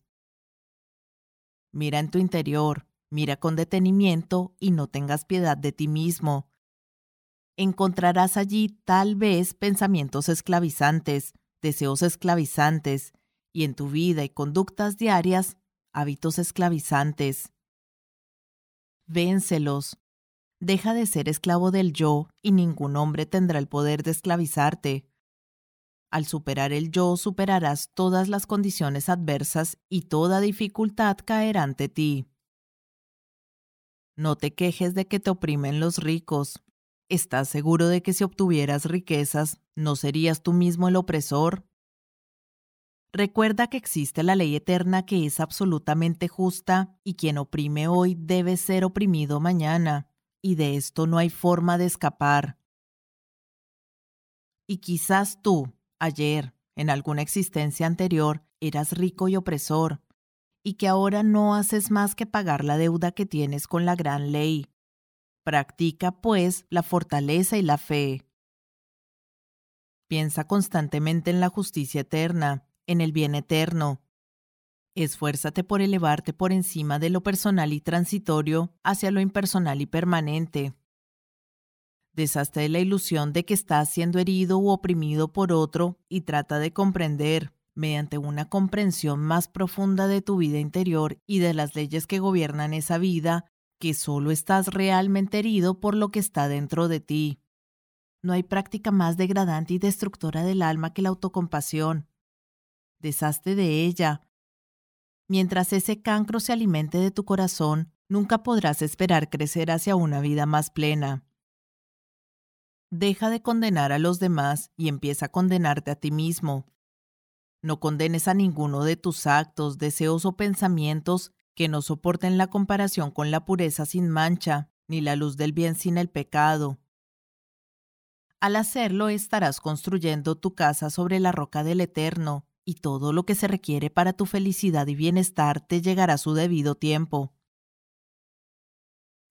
Mira en tu interior, Mira con detenimiento y no tengas piedad de ti mismo. Encontrarás allí tal vez pensamientos esclavizantes, deseos esclavizantes, y en tu vida y conductas diarias, hábitos esclavizantes. Véncelos. Deja de ser esclavo del yo y ningún hombre tendrá el poder de esclavizarte. Al superar el yo superarás todas las condiciones adversas y toda dificultad caerá ante ti. No te quejes de que te oprimen los ricos. ¿Estás seguro de que si obtuvieras riquezas, no serías tú mismo el opresor? Recuerda que existe la ley eterna que es absolutamente justa y quien oprime hoy debe ser oprimido mañana, y de esto no hay forma de escapar. Y quizás tú, ayer, en alguna existencia anterior, eras rico y opresor, y que ahora no haces más que pagar la deuda que tienes con la gran ley. Practica, pues, la fortaleza y la fe. Piensa constantemente en la justicia eterna, en el bien eterno. Esfuérzate por elevarte por encima de lo personal y transitorio hacia lo impersonal y permanente. Deshazte de la ilusión de que estás siendo herido u oprimido por otro y trata de comprender, mediante una comprensión más profunda de tu vida interior y de las leyes que gobiernan esa vida, que solo estás realmente herido por lo que está dentro de ti. No hay práctica más degradante y destructora del alma que la autocompasión. Deshazte de ella. Mientras ese cancro se alimente de tu corazón, nunca podrás esperar crecer hacia una vida más plena. Deja de condenar a los demás y empieza a condenarte a ti mismo. No condenes a ninguno de tus actos, deseos o pensamientos que no soporten la comparación con la pureza sin mancha, ni la luz del bien sin el pecado. Al hacerlo estarás construyendo tu casa sobre la roca del Eterno, y todo lo que se requiere para tu felicidad y bienestar te llegará a su debido tiempo.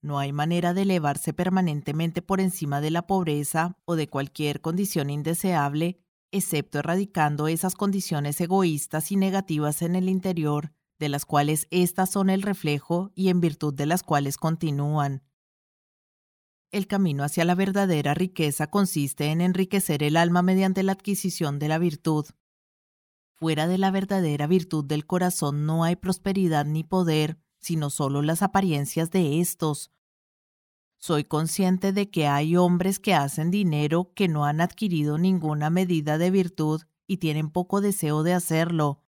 No hay manera de elevarse permanentemente por encima de la pobreza o de cualquier condición indeseable excepto erradicando esas condiciones egoístas y negativas en el interior, de las cuales éstas son el reflejo y en virtud de las cuales continúan. El camino hacia la verdadera riqueza consiste en enriquecer el alma mediante la adquisición de la virtud. Fuera de la verdadera virtud del corazón no hay prosperidad ni poder, sino solo las apariencias de estos, soy consciente de que hay hombres que hacen dinero que no han adquirido ninguna medida de virtud y tienen poco deseo de hacerlo,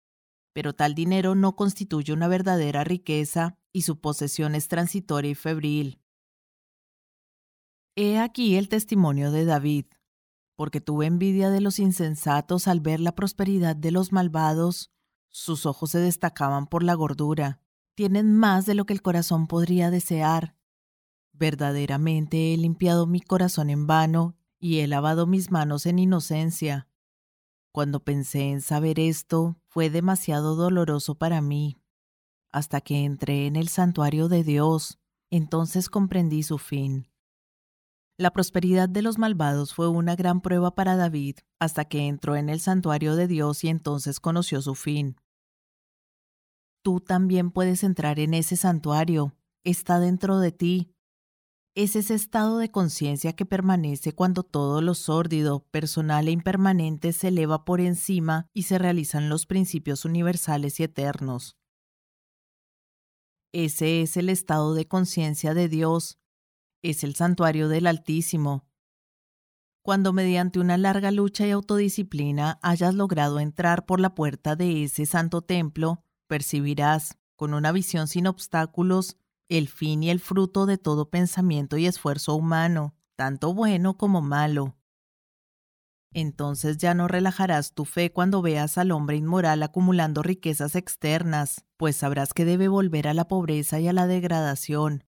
pero tal dinero no constituye una verdadera riqueza y su posesión es transitoria y febril. He aquí el testimonio de David, porque tuve envidia de los insensatos al ver la prosperidad de los malvados, sus ojos se destacaban por la gordura, tienen más de lo que el corazón podría desear Verdaderamente he limpiado mi corazón en vano y he lavado mis manos en inocencia. Cuando pensé en saber esto, fue demasiado doloroso para mí. Hasta que entré en el santuario de Dios, entonces comprendí su fin. La prosperidad de los malvados fue una gran prueba para David hasta que entró en el santuario de Dios y entonces conoció su fin. Tú también puedes entrar en ese santuario, está dentro de ti. Es ese estado de conciencia que permanece cuando todo lo sórdido, personal e impermanente se eleva por encima y se realizan los principios universales y eternos. Ese es el estado de conciencia de Dios, es el santuario del Altísimo. Cuando mediante una larga lucha y autodisciplina hayas logrado entrar por la puerta de ese santo templo, percibirás, con una visión sin obstáculos, el fin y el fruto de todo pensamiento y esfuerzo humano, tanto bueno como malo. Entonces ya no relajarás tu fe cuando veas al hombre inmoral acumulando riquezas externas, pues sabrás que debe volver a la pobreza y a la degradación,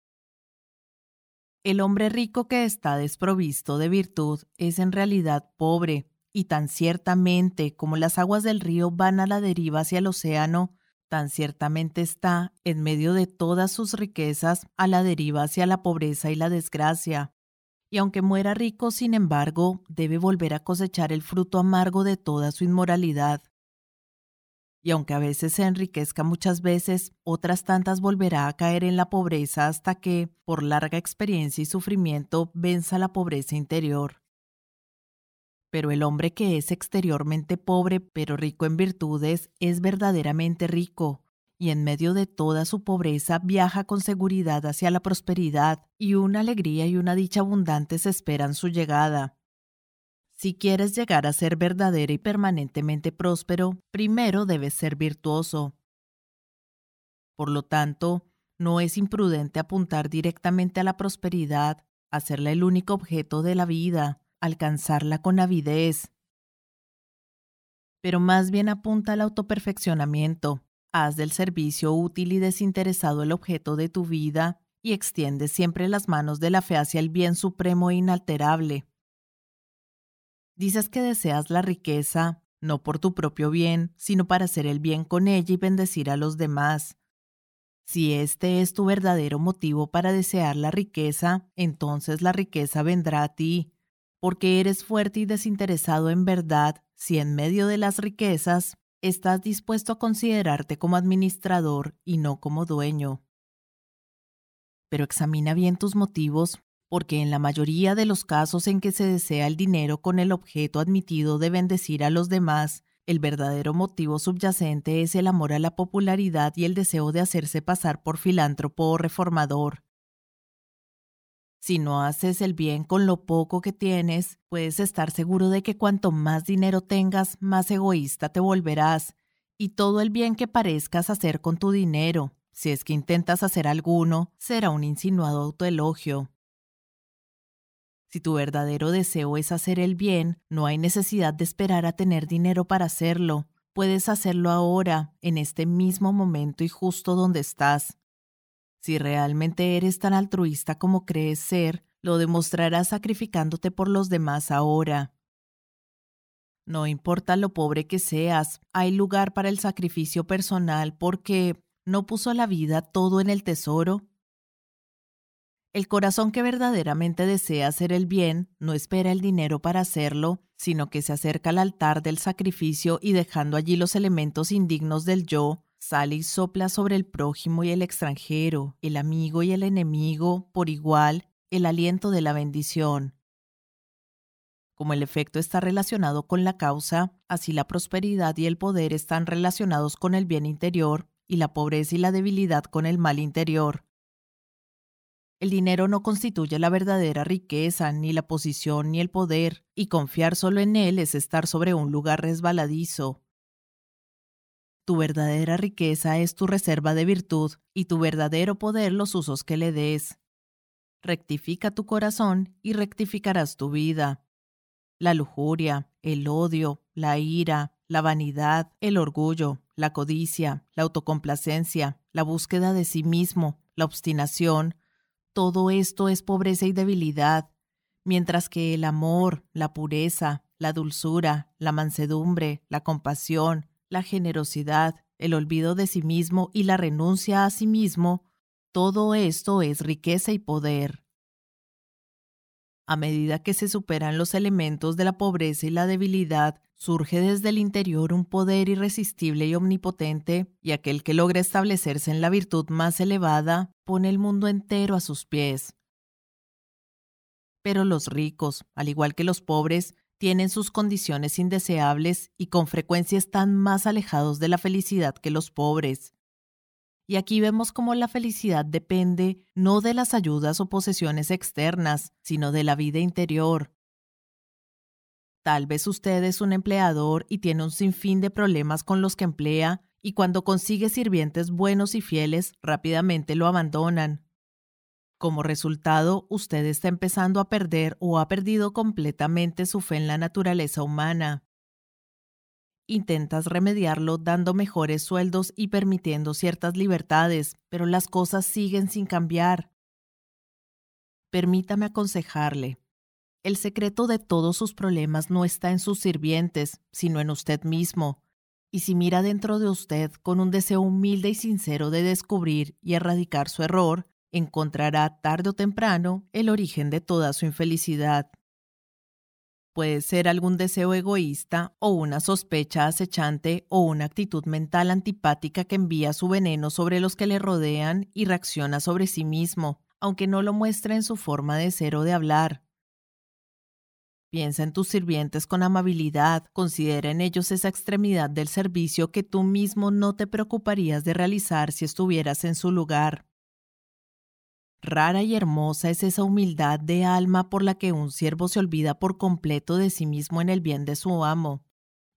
el hombre rico que está desprovisto de virtud es en realidad pobre, y tan ciertamente como las aguas del río van a la deriva hacia el océano, tan ciertamente está, en medio de todas sus riquezas, a la deriva hacia la pobreza y la desgracia. Y aunque muera rico, sin embargo, debe volver a cosechar el fruto amargo de toda su inmoralidad y aunque a veces se enriquezca muchas veces, otras tantas volverá a caer en la pobreza hasta que, por larga experiencia y sufrimiento, venza la pobreza interior. Pero el hombre que es exteriormente pobre pero rico en virtudes es verdaderamente rico, y en medio de toda su pobreza viaja con seguridad hacia la prosperidad, y una alegría y una dicha abundantes esperan su llegada. Si quieres llegar a ser verdadero y permanentemente próspero, primero debes ser virtuoso. Por lo tanto, no es imprudente apuntar directamente a la prosperidad, hacerla el único objeto de la vida, alcanzarla con avidez. Pero más bien apunta al autoperfeccionamiento, haz del servicio útil y desinteresado el objeto de tu vida y extiende siempre las manos de la fe hacia el bien supremo e inalterable. Dices que deseas la riqueza, no por tu propio bien, sino para hacer el bien con ella y bendecir a los demás. Si este es tu verdadero motivo para desear la riqueza, entonces la riqueza vendrá a ti, porque eres fuerte y desinteresado en verdad si en medio de las riquezas estás dispuesto a considerarte como administrador y no como dueño. Pero examina bien tus motivos porque en la mayoría de los casos en que se desea el dinero con el objeto admitido de bendecir a los demás, el verdadero motivo subyacente es el amor a la popularidad y el deseo de hacerse pasar por filántropo o reformador. Si no haces el bien con lo poco que tienes, puedes estar seguro de que cuanto más dinero tengas, más egoísta te volverás, y todo el bien que parezcas hacer con tu dinero, si es que intentas hacer alguno, será un insinuado autoelogio. Si tu verdadero deseo es hacer el bien, no hay necesidad de esperar a tener dinero para hacerlo. Puedes hacerlo ahora, en este mismo momento y justo donde estás. Si realmente eres tan altruista como crees ser, lo demostrarás sacrificándote por los demás ahora. No importa lo pobre que seas, hay lugar para el sacrificio personal porque no puso la vida todo en el tesoro el corazón que verdaderamente desea hacer el bien no espera el dinero para hacerlo, sino que se acerca al altar del sacrificio y dejando allí los elementos indignos del yo, sale y sopla sobre el prójimo y el extranjero, el amigo y el enemigo, por igual, el aliento de la bendición. Como el efecto está relacionado con la causa, así la prosperidad y el poder están relacionados con el bien interior y la pobreza y la debilidad con el mal interior. El dinero no constituye la verdadera riqueza, ni la posición, ni el poder, y confiar solo en él es estar sobre un lugar resbaladizo. Tu verdadera riqueza es tu reserva de virtud y tu verdadero poder los usos que le des. Rectifica tu corazón y rectificarás tu vida. La lujuria, el odio, la ira, la vanidad, el orgullo, la codicia, la autocomplacencia, la búsqueda de sí mismo, la obstinación, todo esto es pobreza y debilidad. mientras que el amor, la pureza, la dulzura, la mansedumbre, la compasión, la generosidad, el olvido de sí mismo y la renuncia a sí mismo, todo esto es riqueza y poder. A medida que se superan los elementos de la pobreza y la debilidad, surge desde el interior un poder irresistible y omnipotente, y aquel que logra establecerse en la virtud más elevada pone el mundo entero a sus pies. Pero los ricos, al igual que los pobres, tienen sus condiciones indeseables y con frecuencia están más alejados de la felicidad que los pobres. Y aquí vemos cómo la felicidad depende no de las ayudas o posesiones externas, sino de la vida interior. Tal vez usted es un empleador y tiene un sinfín de problemas con los que emplea, y cuando consigue sirvientes buenos y fieles, rápidamente lo abandonan. Como resultado, usted está empezando a perder o ha perdido completamente su fe en la naturaleza humana. Intentas remediarlo dando mejores sueldos y permitiendo ciertas libertades, pero las cosas siguen sin cambiar. Permítame aconsejarle. El secreto de todos sus problemas no está en sus sirvientes, sino en usted mismo. Y si mira dentro de usted con un deseo humilde y sincero de descubrir y erradicar su error, encontrará tarde o temprano el origen de toda su infelicidad. Puede ser algún deseo egoísta o una sospecha acechante o una actitud mental antipática que envía su veneno sobre los que le rodean y reacciona sobre sí mismo, aunque no lo muestre en su forma de ser o de hablar. Piensa en tus sirvientes con amabilidad, considera en ellos esa extremidad del servicio que tú mismo no te preocuparías de realizar si estuvieras en su lugar. Rara y hermosa es esa humildad de alma por la que un siervo se olvida por completo de sí mismo en el bien de su amo.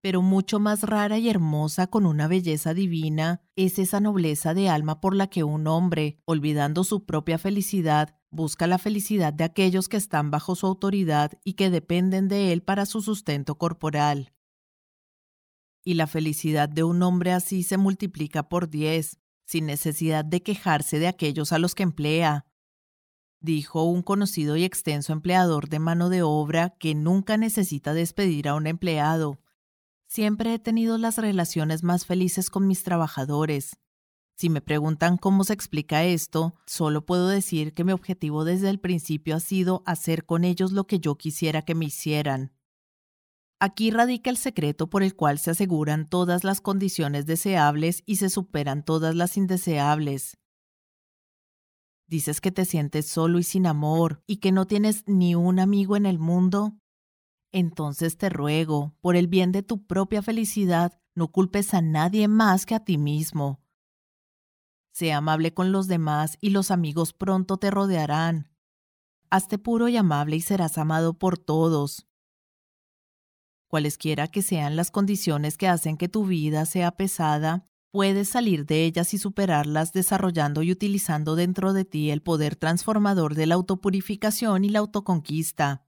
Pero mucho más rara y hermosa con una belleza divina es esa nobleza de alma por la que un hombre, olvidando su propia felicidad, busca la felicidad de aquellos que están bajo su autoridad y que dependen de él para su sustento corporal. Y la felicidad de un hombre así se multiplica por diez, sin necesidad de quejarse de aquellos a los que emplea, dijo un conocido y extenso empleador de mano de obra que nunca necesita despedir a un empleado. Siempre he tenido las relaciones más felices con mis trabajadores. Si me preguntan cómo se explica esto, solo puedo decir que mi objetivo desde el principio ha sido hacer con ellos lo que yo quisiera que me hicieran. Aquí radica el secreto por el cual se aseguran todas las condiciones deseables y se superan todas las indeseables. Dices que te sientes solo y sin amor y que no tienes ni un amigo en el mundo. Entonces te ruego, por el bien de tu propia felicidad, no culpes a nadie más que a ti mismo. Sea amable con los demás y los amigos pronto te rodearán. Hazte puro y amable y serás amado por todos. Cualesquiera que sean las condiciones que hacen que tu vida sea pesada, Puedes salir de ellas y superarlas desarrollando y utilizando dentro de ti el poder transformador de la autopurificación y la autoconquista.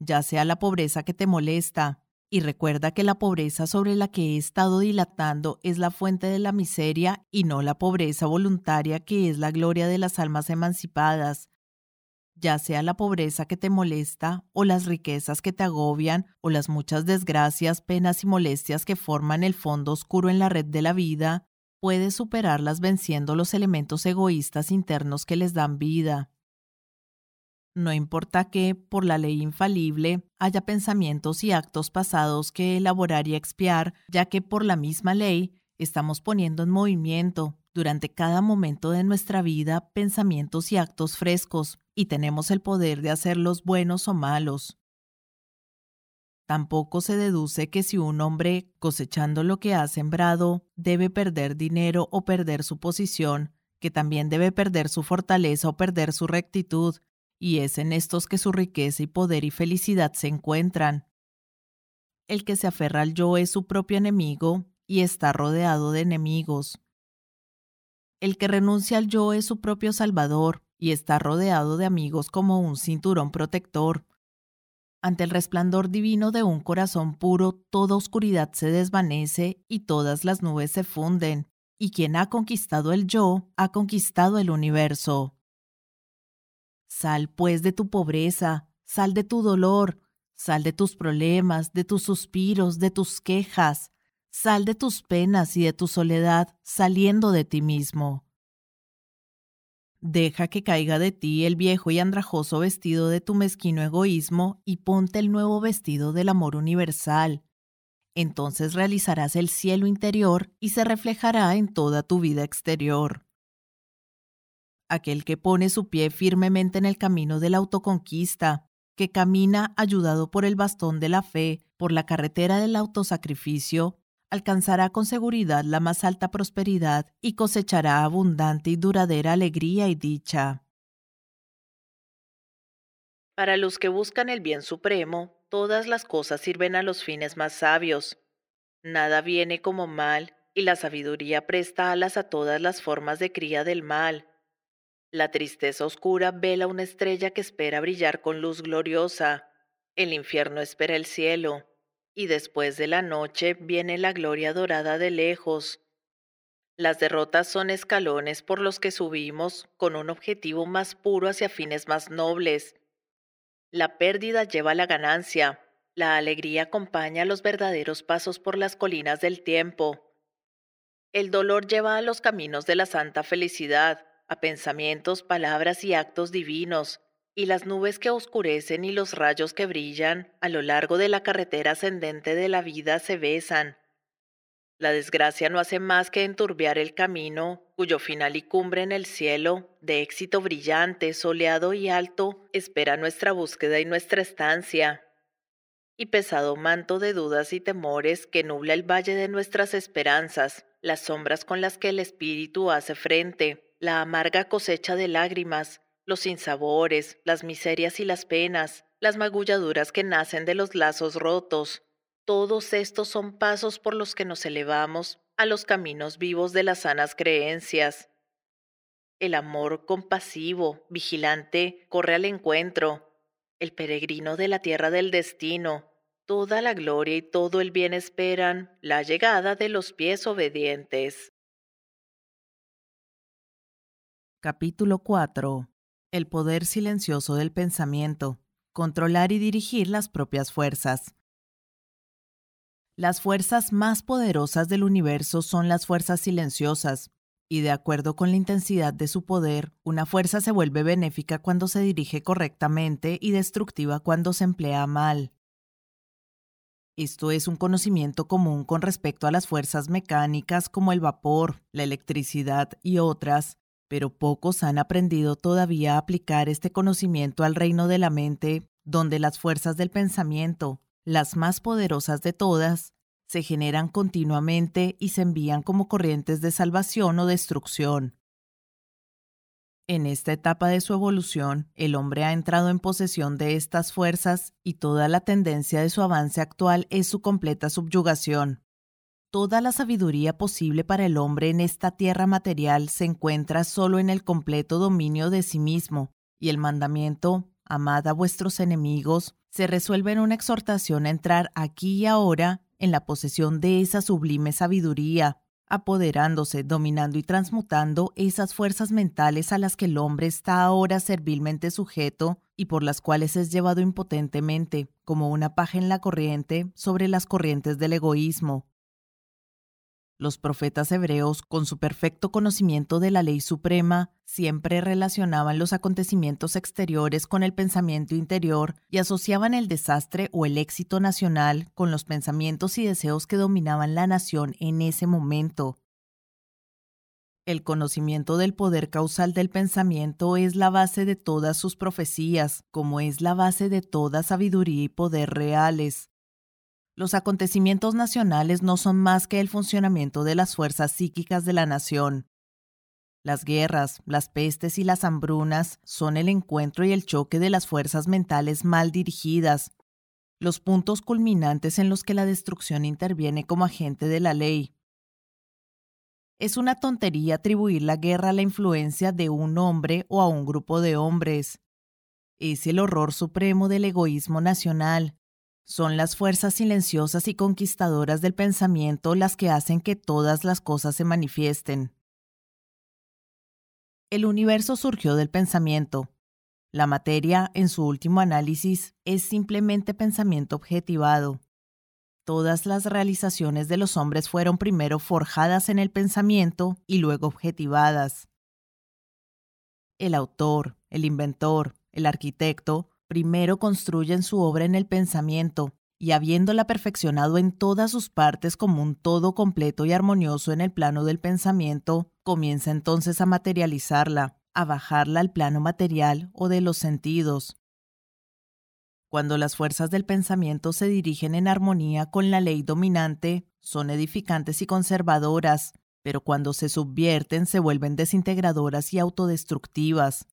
Ya sea la pobreza que te molesta, y recuerda que la pobreza sobre la que he estado dilatando es la fuente de la miseria y no la pobreza voluntaria que es la gloria de las almas emancipadas, ya sea la pobreza que te molesta, o las riquezas que te agobian, o las muchas desgracias, penas y molestias que forman el fondo oscuro en la red de la vida, puedes superarlas venciendo los elementos egoístas internos que les dan vida. No importa que, por la ley infalible, haya pensamientos y actos pasados que elaborar y expiar, ya que por la misma ley estamos poniendo en movimiento, durante cada momento de nuestra vida, pensamientos y actos frescos, y tenemos el poder de hacerlos buenos o malos. Tampoco se deduce que si un hombre, cosechando lo que ha sembrado, debe perder dinero o perder su posición, que también debe perder su fortaleza o perder su rectitud, y es en estos que su riqueza y poder y felicidad se encuentran. El que se aferra al yo es su propio enemigo y está rodeado de enemigos. El que renuncia al yo es su propio salvador y está rodeado de amigos como un cinturón protector. Ante el resplandor divino de un corazón puro, toda oscuridad se desvanece y todas las nubes se funden, y quien ha conquistado el yo, ha conquistado el universo. Sal pues de tu pobreza, sal de tu dolor, sal de tus problemas, de tus suspiros, de tus quejas, sal de tus penas y de tu soledad, saliendo de ti mismo. Deja que caiga de ti el viejo y andrajoso vestido de tu mezquino egoísmo y ponte el nuevo vestido del amor universal. Entonces realizarás el cielo interior y se reflejará en toda tu vida exterior. Aquel que pone su pie firmemente en el camino de la autoconquista, que camina ayudado por el bastón de la fe, por la carretera del autosacrificio, alcanzará con seguridad la más alta prosperidad y cosechará abundante y duradera alegría y dicha. Para los que buscan el bien supremo, todas las cosas sirven a los fines más sabios. Nada viene como mal, y la sabiduría presta alas a todas las formas de cría del mal. La tristeza oscura vela una estrella que espera brillar con luz gloriosa. El infierno espera el cielo y después de la noche viene la gloria dorada de lejos. Las derrotas son escalones por los que subimos con un objetivo más puro hacia fines más nobles. La pérdida lleva la ganancia, la alegría acompaña los verdaderos pasos por las colinas del tiempo. El dolor lleva a los caminos de la santa felicidad, a pensamientos, palabras y actos divinos, y las nubes que oscurecen y los rayos que brillan a lo largo de la carretera ascendente de la vida se besan. La desgracia no hace más que enturbiar el camino, cuyo final y cumbre en el cielo, de éxito brillante, soleado y alto, espera nuestra búsqueda y nuestra estancia. Y pesado manto de dudas y temores que nubla el valle de nuestras esperanzas, las sombras con las que el espíritu hace frente, la amarga cosecha de lágrimas, los sinsabores, las miserias y las penas, las magulladuras que nacen de los lazos rotos. Todos estos son pasos por los que nos elevamos a los caminos vivos de las sanas creencias. El amor compasivo, vigilante, corre al encuentro. El peregrino de la tierra del destino, toda la gloria y todo el bien esperan la llegada de los pies obedientes. Capítulo 4 el poder silencioso del pensamiento, controlar y dirigir las propias fuerzas. Las fuerzas más poderosas del universo son las fuerzas silenciosas, y de acuerdo con la intensidad de su poder, una fuerza se vuelve benéfica cuando se dirige correctamente y destructiva cuando se emplea mal. Esto es un conocimiento común con respecto a las fuerzas mecánicas como el vapor, la electricidad y otras, pero pocos han aprendido todavía a aplicar este conocimiento al reino de la mente, donde las fuerzas del pensamiento, las más poderosas de todas, se generan continuamente y se envían como corrientes de salvación o destrucción. En esta etapa de su evolución, el hombre ha entrado en posesión de estas fuerzas y toda la tendencia de su avance actual es su completa subyugación. Toda la sabiduría posible para el hombre en esta tierra material se encuentra solo en el completo dominio de sí mismo, y el mandamiento, amad a vuestros enemigos, se resuelve en una exhortación a entrar aquí y ahora en la posesión de esa sublime sabiduría, apoderándose, dominando y transmutando esas fuerzas mentales a las que el hombre está ahora servilmente sujeto y por las cuales es llevado impotentemente, como una paja en la corriente, sobre las corrientes del egoísmo, los profetas hebreos, con su perfecto conocimiento de la ley suprema, siempre relacionaban los acontecimientos exteriores con el pensamiento interior y asociaban el desastre o el éxito nacional con los pensamientos y deseos que dominaban la nación en ese momento. El conocimiento del poder causal del pensamiento es la base de todas sus profecías, como es la base de toda sabiduría y poder reales. Los acontecimientos nacionales no son más que el funcionamiento de las fuerzas psíquicas de la nación. Las guerras, las pestes y las hambrunas son el encuentro y el choque de las fuerzas mentales mal dirigidas, los puntos culminantes en los que la destrucción interviene como agente de la ley. Es una tontería atribuir la guerra a la influencia de un hombre o a un grupo de hombres. Es el horror supremo del egoísmo nacional, son las fuerzas silenciosas y conquistadoras del pensamiento las que hacen que todas las cosas se manifiesten. El universo surgió del pensamiento. La materia, en su último análisis, es simplemente pensamiento objetivado. Todas las realizaciones de los hombres fueron primero forjadas en el pensamiento y luego objetivadas. El autor, el inventor, el arquitecto, primero construyen su obra en el pensamiento y habiéndola perfeccionado en todas sus partes como un todo completo y armonioso en el plano del pensamiento, comienza entonces a materializarla, a bajarla al plano material o de los sentidos. Cuando las fuerzas del pensamiento se dirigen en armonía con la ley dominante, son edificantes y conservadoras, pero cuando se subvierten se vuelven desintegradoras y autodestructivas.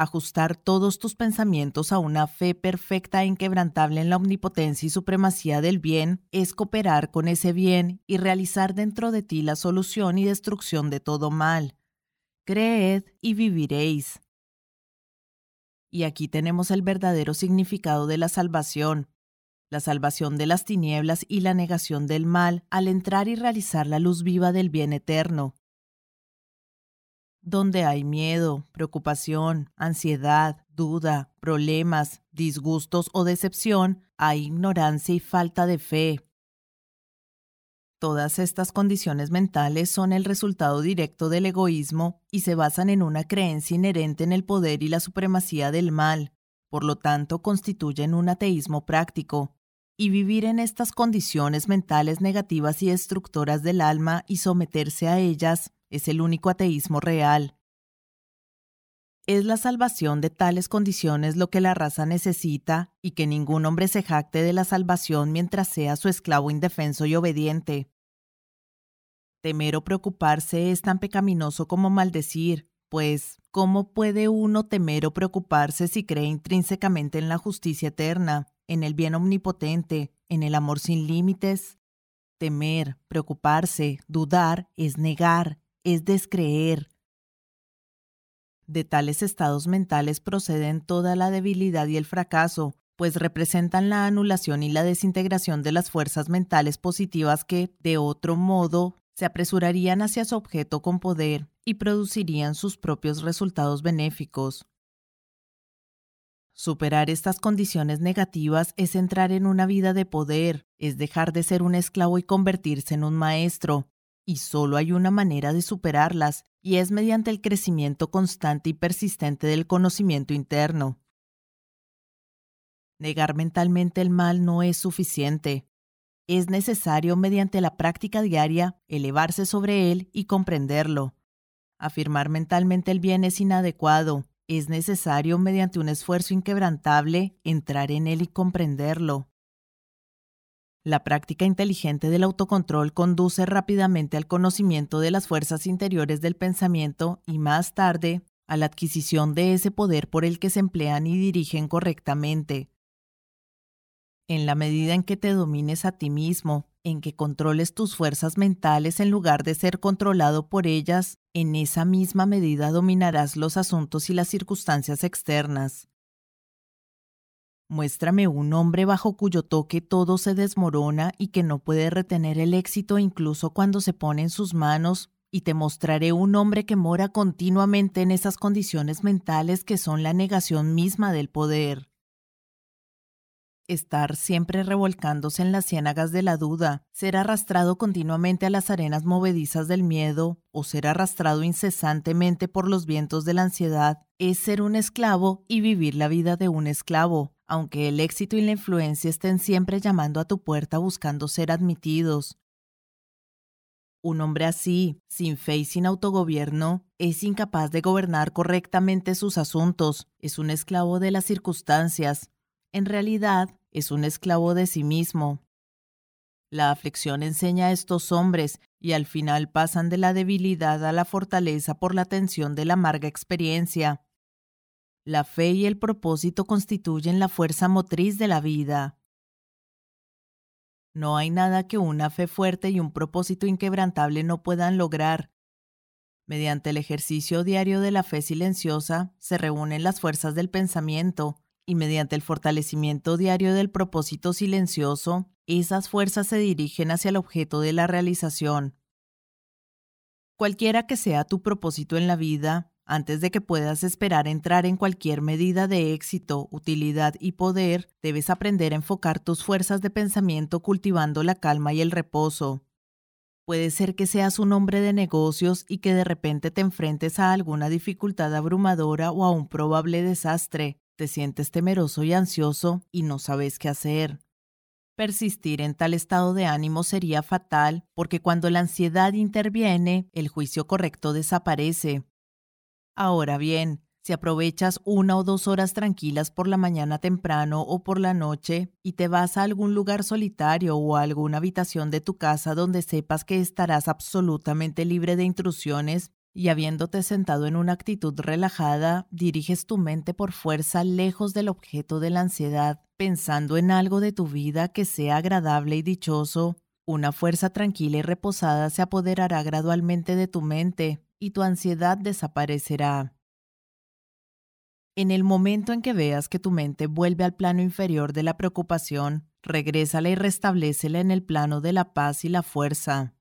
Ajustar todos tus pensamientos a una fe perfecta e inquebrantable en la omnipotencia y supremacía del bien es cooperar con ese bien y realizar dentro de ti la solución y destrucción de todo mal. Creed y viviréis. Y aquí tenemos el verdadero significado de la salvación, la salvación de las tinieblas y la negación del mal al entrar y realizar la luz viva del bien eterno. Donde hay miedo, preocupación, ansiedad, duda, problemas, disgustos o decepción, hay ignorancia y falta de fe. Todas estas condiciones mentales son el resultado directo del egoísmo y se basan en una creencia inherente en el poder y la supremacía del mal, por lo tanto constituyen un ateísmo práctico. Y vivir en estas condiciones mentales negativas y destructoras del alma y someterse a ellas es el único ateísmo real. Es la salvación de tales condiciones lo que la raza necesita y que ningún hombre se jacte de la salvación mientras sea su esclavo indefenso y obediente. Temer o preocuparse es tan pecaminoso como maldecir, pues, ¿cómo puede uno temer o preocuparse si cree intrínsecamente en la justicia eterna, en el bien omnipotente, en el amor sin límites? Temer, preocuparse, dudar es negar, es descreer. De tales estados mentales proceden toda la debilidad y el fracaso, pues representan la anulación y la desintegración de las fuerzas mentales positivas que, de otro modo, se apresurarían hacia su objeto con poder y producirían sus propios resultados benéficos. Superar estas condiciones negativas es entrar en una vida de poder, es dejar de ser un esclavo y convertirse en un maestro, y solo hay una manera de superarlas, y es mediante el crecimiento constante y persistente del conocimiento interno. Negar mentalmente el mal no es suficiente es necesario mediante la práctica diaria elevarse sobre él y comprenderlo. Afirmar mentalmente el bien es inadecuado, es necesario mediante un esfuerzo inquebrantable entrar en él y comprenderlo. La práctica inteligente del autocontrol conduce rápidamente al conocimiento de las fuerzas interiores del pensamiento y más tarde a la adquisición de ese poder por el que se emplean y dirigen correctamente en la medida en que te domines a ti mismo, en que controles tus fuerzas mentales en lugar de ser controlado por ellas, en esa misma medida dominarás los asuntos y las circunstancias externas. Muéstrame un hombre bajo cuyo toque todo se desmorona y que no puede retener el éxito incluso cuando se pone en sus manos, y te mostraré un hombre que mora continuamente en esas condiciones mentales que son la negación misma del poder. Estar siempre revolcándose en las ciénagas de la duda, ser arrastrado continuamente a las arenas movedizas del miedo o ser arrastrado incesantemente por los vientos de la ansiedad, es ser un esclavo y vivir la vida de un esclavo, aunque el éxito y la influencia estén siempre llamando a tu puerta buscando ser admitidos. Un hombre así, sin fe y sin autogobierno, es incapaz de gobernar correctamente sus asuntos, es un esclavo de las circunstancias. En realidad, es un esclavo de sí mismo. La aflicción enseña a estos hombres y al final pasan de la debilidad a la fortaleza por la tensión de la amarga experiencia. La fe y el propósito constituyen la fuerza motriz de la vida. No hay nada que una fe fuerte y un propósito inquebrantable no puedan lograr. Mediante el ejercicio diario de la fe silenciosa se reúnen las fuerzas del pensamiento, y mediante el fortalecimiento diario del propósito silencioso, esas fuerzas se dirigen hacia el objeto de la realización. Cualquiera que sea tu propósito en la vida, Antes de que puedas esperar entrar en cualquier medida de éxito, utilidad y poder, debes aprender a enfocar tus fuerzas de pensamiento cultivando la calma y el reposo. Puede ser que seas un hombre de negocios y que de repente te enfrentes a alguna dificultad abrumadora o a un probable desastre. Te sientes temeroso y ansioso y no sabes qué hacer. Persistir en tal estado de ánimo sería fatal porque cuando la ansiedad interviene, el juicio correcto desaparece Ahora bien, si aprovechas una o dos horas tranquilas por la mañana temprano o por la noche y te vas a algún lugar solitario o a alguna habitación de tu casa donde sepas que estarás absolutamente libre de intrusiones y habiéndote sentado en una actitud relajada, diriges tu mente por fuerza lejos del objeto de la ansiedad, pensando en algo de tu vida que sea agradable y dichoso, una fuerza tranquila y reposada se apoderará gradualmente de tu mente, y tu ansiedad desaparecerá. En el momento en que veas que tu mente vuelve al plano inferior de la preocupación, regrésala y restablecela en el plano de la paz y la fuerza.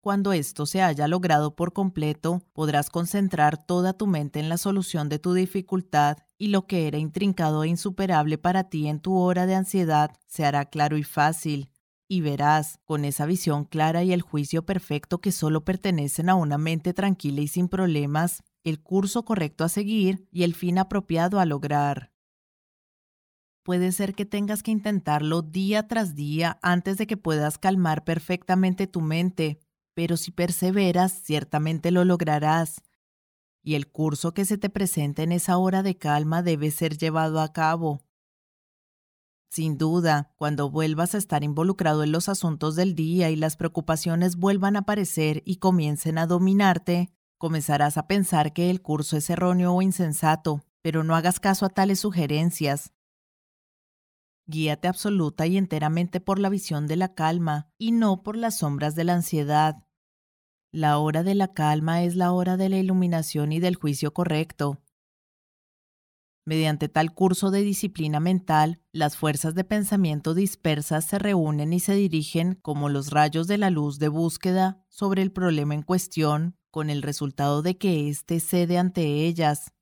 Cuando esto se haya logrado por completo, podrás concentrar toda tu mente en la solución de tu dificultad y lo que era intrincado e insuperable para ti en tu hora de ansiedad se hará claro y fácil, y verás, con esa visión clara y el juicio perfecto que solo pertenecen a una mente tranquila y sin problemas, el curso correcto a seguir y el fin apropiado a lograr. Puede ser que tengas que intentarlo día tras día antes de que puedas calmar perfectamente tu mente, pero si perseveras, ciertamente lo lograrás. Y el curso que se te presenta en esa hora de calma debe ser llevado a cabo, sin duda, cuando vuelvas a estar involucrado en los asuntos del día y las preocupaciones vuelvan a aparecer y comiencen a dominarte, comenzarás a pensar que el curso es erróneo o insensato, pero no hagas caso a tales sugerencias. Guíate absoluta y enteramente por la visión de la calma y no por las sombras de la ansiedad. La hora de la calma es la hora de la iluminación y del juicio correcto, Mediante tal curso de disciplina mental, las fuerzas de pensamiento dispersas se reúnen y se dirigen como los rayos de la luz de búsqueda sobre el problema en cuestión, con el resultado de que éste cede ante ellas.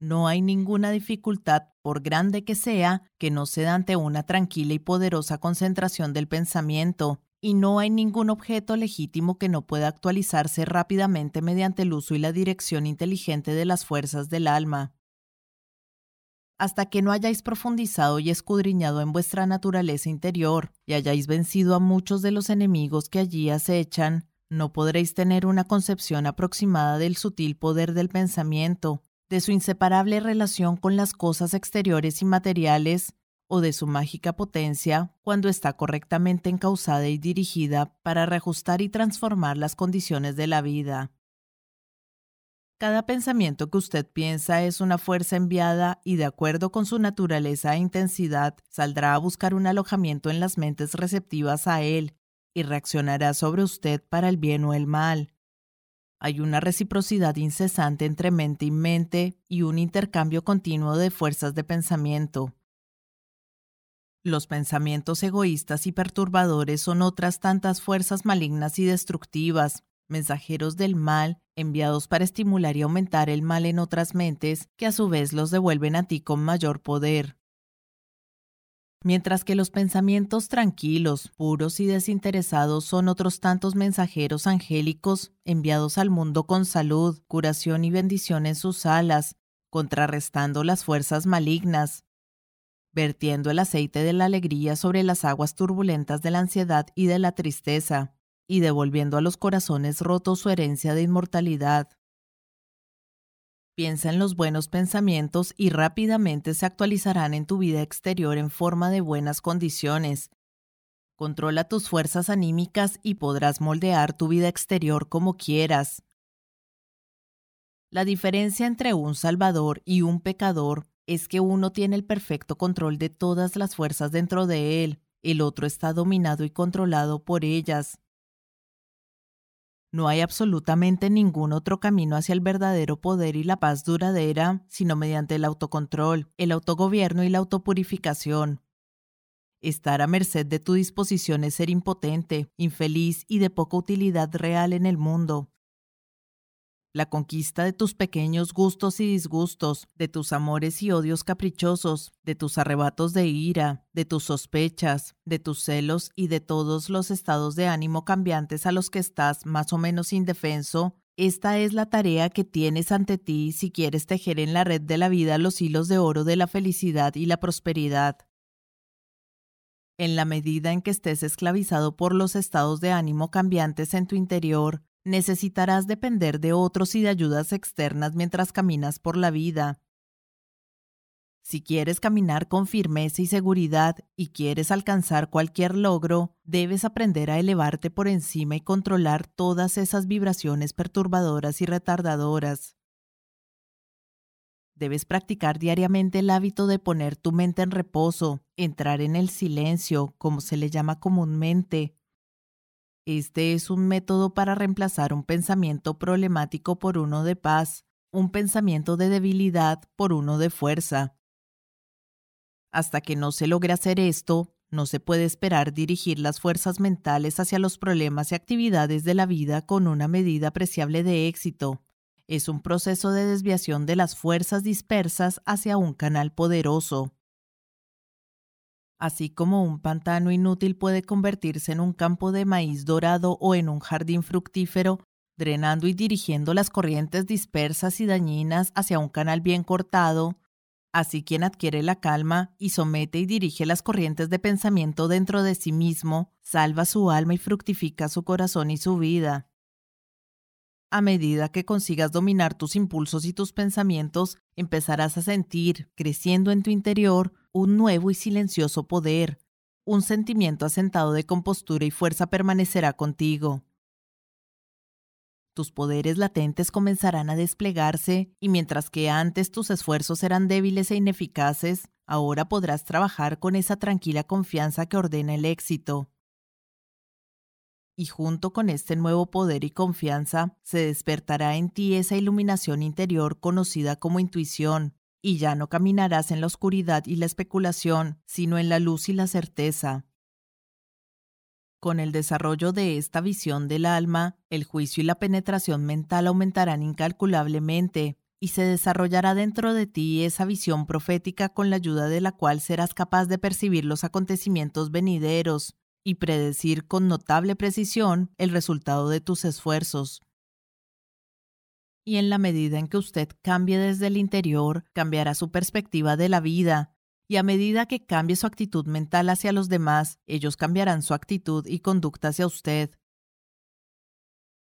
No hay ninguna dificultad, por grande que sea, que no ceda ante una tranquila y poderosa concentración del pensamiento, y no hay ningún objeto legítimo que no pueda actualizarse rápidamente mediante el uso y la dirección inteligente de las fuerzas del alma. Hasta que no hayáis profundizado y escudriñado en vuestra naturaleza interior y hayáis vencido a muchos de los enemigos que allí acechan, no podréis tener una concepción aproximada del sutil poder del pensamiento, de su inseparable relación con las cosas exteriores y materiales o de su mágica potencia cuando está correctamente encausada y dirigida para reajustar y transformar las condiciones de la vida. Cada pensamiento que usted piensa es una fuerza enviada y de acuerdo con su naturaleza e intensidad saldrá a buscar un alojamiento en las mentes receptivas a él y reaccionará sobre usted para el bien o el mal. Hay una reciprocidad incesante entre mente y mente y un intercambio continuo de fuerzas de pensamiento. Los pensamientos egoístas y perturbadores son otras tantas fuerzas malignas y destructivas, mensajeros del mal, enviados para estimular y aumentar el mal en otras mentes, que a su vez los devuelven a ti con mayor poder. Mientras que los pensamientos tranquilos, puros y desinteresados son otros tantos mensajeros angélicos enviados al mundo con salud, curación y bendición en sus alas, contrarrestando las fuerzas malignas, vertiendo el aceite de la alegría sobre las aguas turbulentas de la ansiedad y de la tristeza, y devolviendo a los corazones rotos su herencia de inmortalidad. Piensa en los buenos pensamientos y rápidamente se actualizarán en tu vida exterior en forma de buenas condiciones. Controla tus fuerzas anímicas y podrás moldear tu vida exterior como quieras. La diferencia entre un salvador y un pecador es que uno tiene el perfecto control de todas las fuerzas dentro de él, el otro está dominado y controlado por ellas. No hay absolutamente ningún otro camino hacia el verdadero poder y la paz duradera, sino mediante el autocontrol, el autogobierno y la autopurificación. Estar a merced de tu disposición es ser impotente, infeliz y de poca utilidad real en el mundo. La conquista de tus pequeños gustos y disgustos, de tus amores y odios caprichosos, de tus arrebatos de ira, de tus sospechas, de tus celos y de todos los estados de ánimo cambiantes a los que estás más o menos indefenso, esta es la tarea que tienes ante ti si quieres tejer en la red de la vida los hilos de oro de la felicidad y la prosperidad. En la medida en que estés esclavizado por los estados de ánimo cambiantes en tu interior, necesitarás depender de otros y de ayudas externas mientras caminas por la vida. Si quieres caminar con firmeza y seguridad y quieres alcanzar cualquier logro, debes aprender a elevarte por encima y controlar todas esas vibraciones perturbadoras y retardadoras. Debes practicar diariamente el hábito de poner tu mente en reposo, entrar en el silencio, como se le llama comúnmente, este es un método para reemplazar un pensamiento problemático por uno de paz, un pensamiento de debilidad por uno de fuerza. Hasta que no se logre hacer esto, no se puede esperar dirigir las fuerzas mentales hacia los problemas y actividades de la vida con una medida apreciable de éxito. Es un proceso de desviación de las fuerzas dispersas hacia un canal poderoso. Así como un pantano inútil puede convertirse en un campo de maíz dorado o en un jardín fructífero, drenando y dirigiendo las corrientes dispersas y dañinas hacia un canal bien cortado, así quien adquiere la calma y somete y dirige las corrientes de pensamiento dentro de sí mismo, salva su alma y fructifica su corazón y su vida. A medida que consigas dominar tus impulsos y tus pensamientos, empezarás a sentir, creciendo en tu interior, un nuevo y silencioso poder. Un sentimiento asentado de compostura y fuerza permanecerá contigo. Tus poderes latentes comenzarán a desplegarse y mientras que antes tus esfuerzos eran débiles e ineficaces, ahora podrás trabajar con esa tranquila confianza que ordena el éxito y junto con este nuevo poder y confianza se despertará en ti esa iluminación interior conocida como intuición, y ya no caminarás en la oscuridad y la especulación, sino en la luz y la certeza. Con el desarrollo de esta visión del alma, el juicio y la penetración mental aumentarán incalculablemente, y se desarrollará dentro de ti esa visión profética con la ayuda de la cual serás capaz de percibir los acontecimientos venideros, y predecir con notable precisión el resultado de tus esfuerzos. Y en la medida en que usted cambie desde el interior, cambiará su perspectiva de la vida, y a medida que cambie su actitud mental hacia los demás, ellos cambiarán su actitud y conducta hacia usted.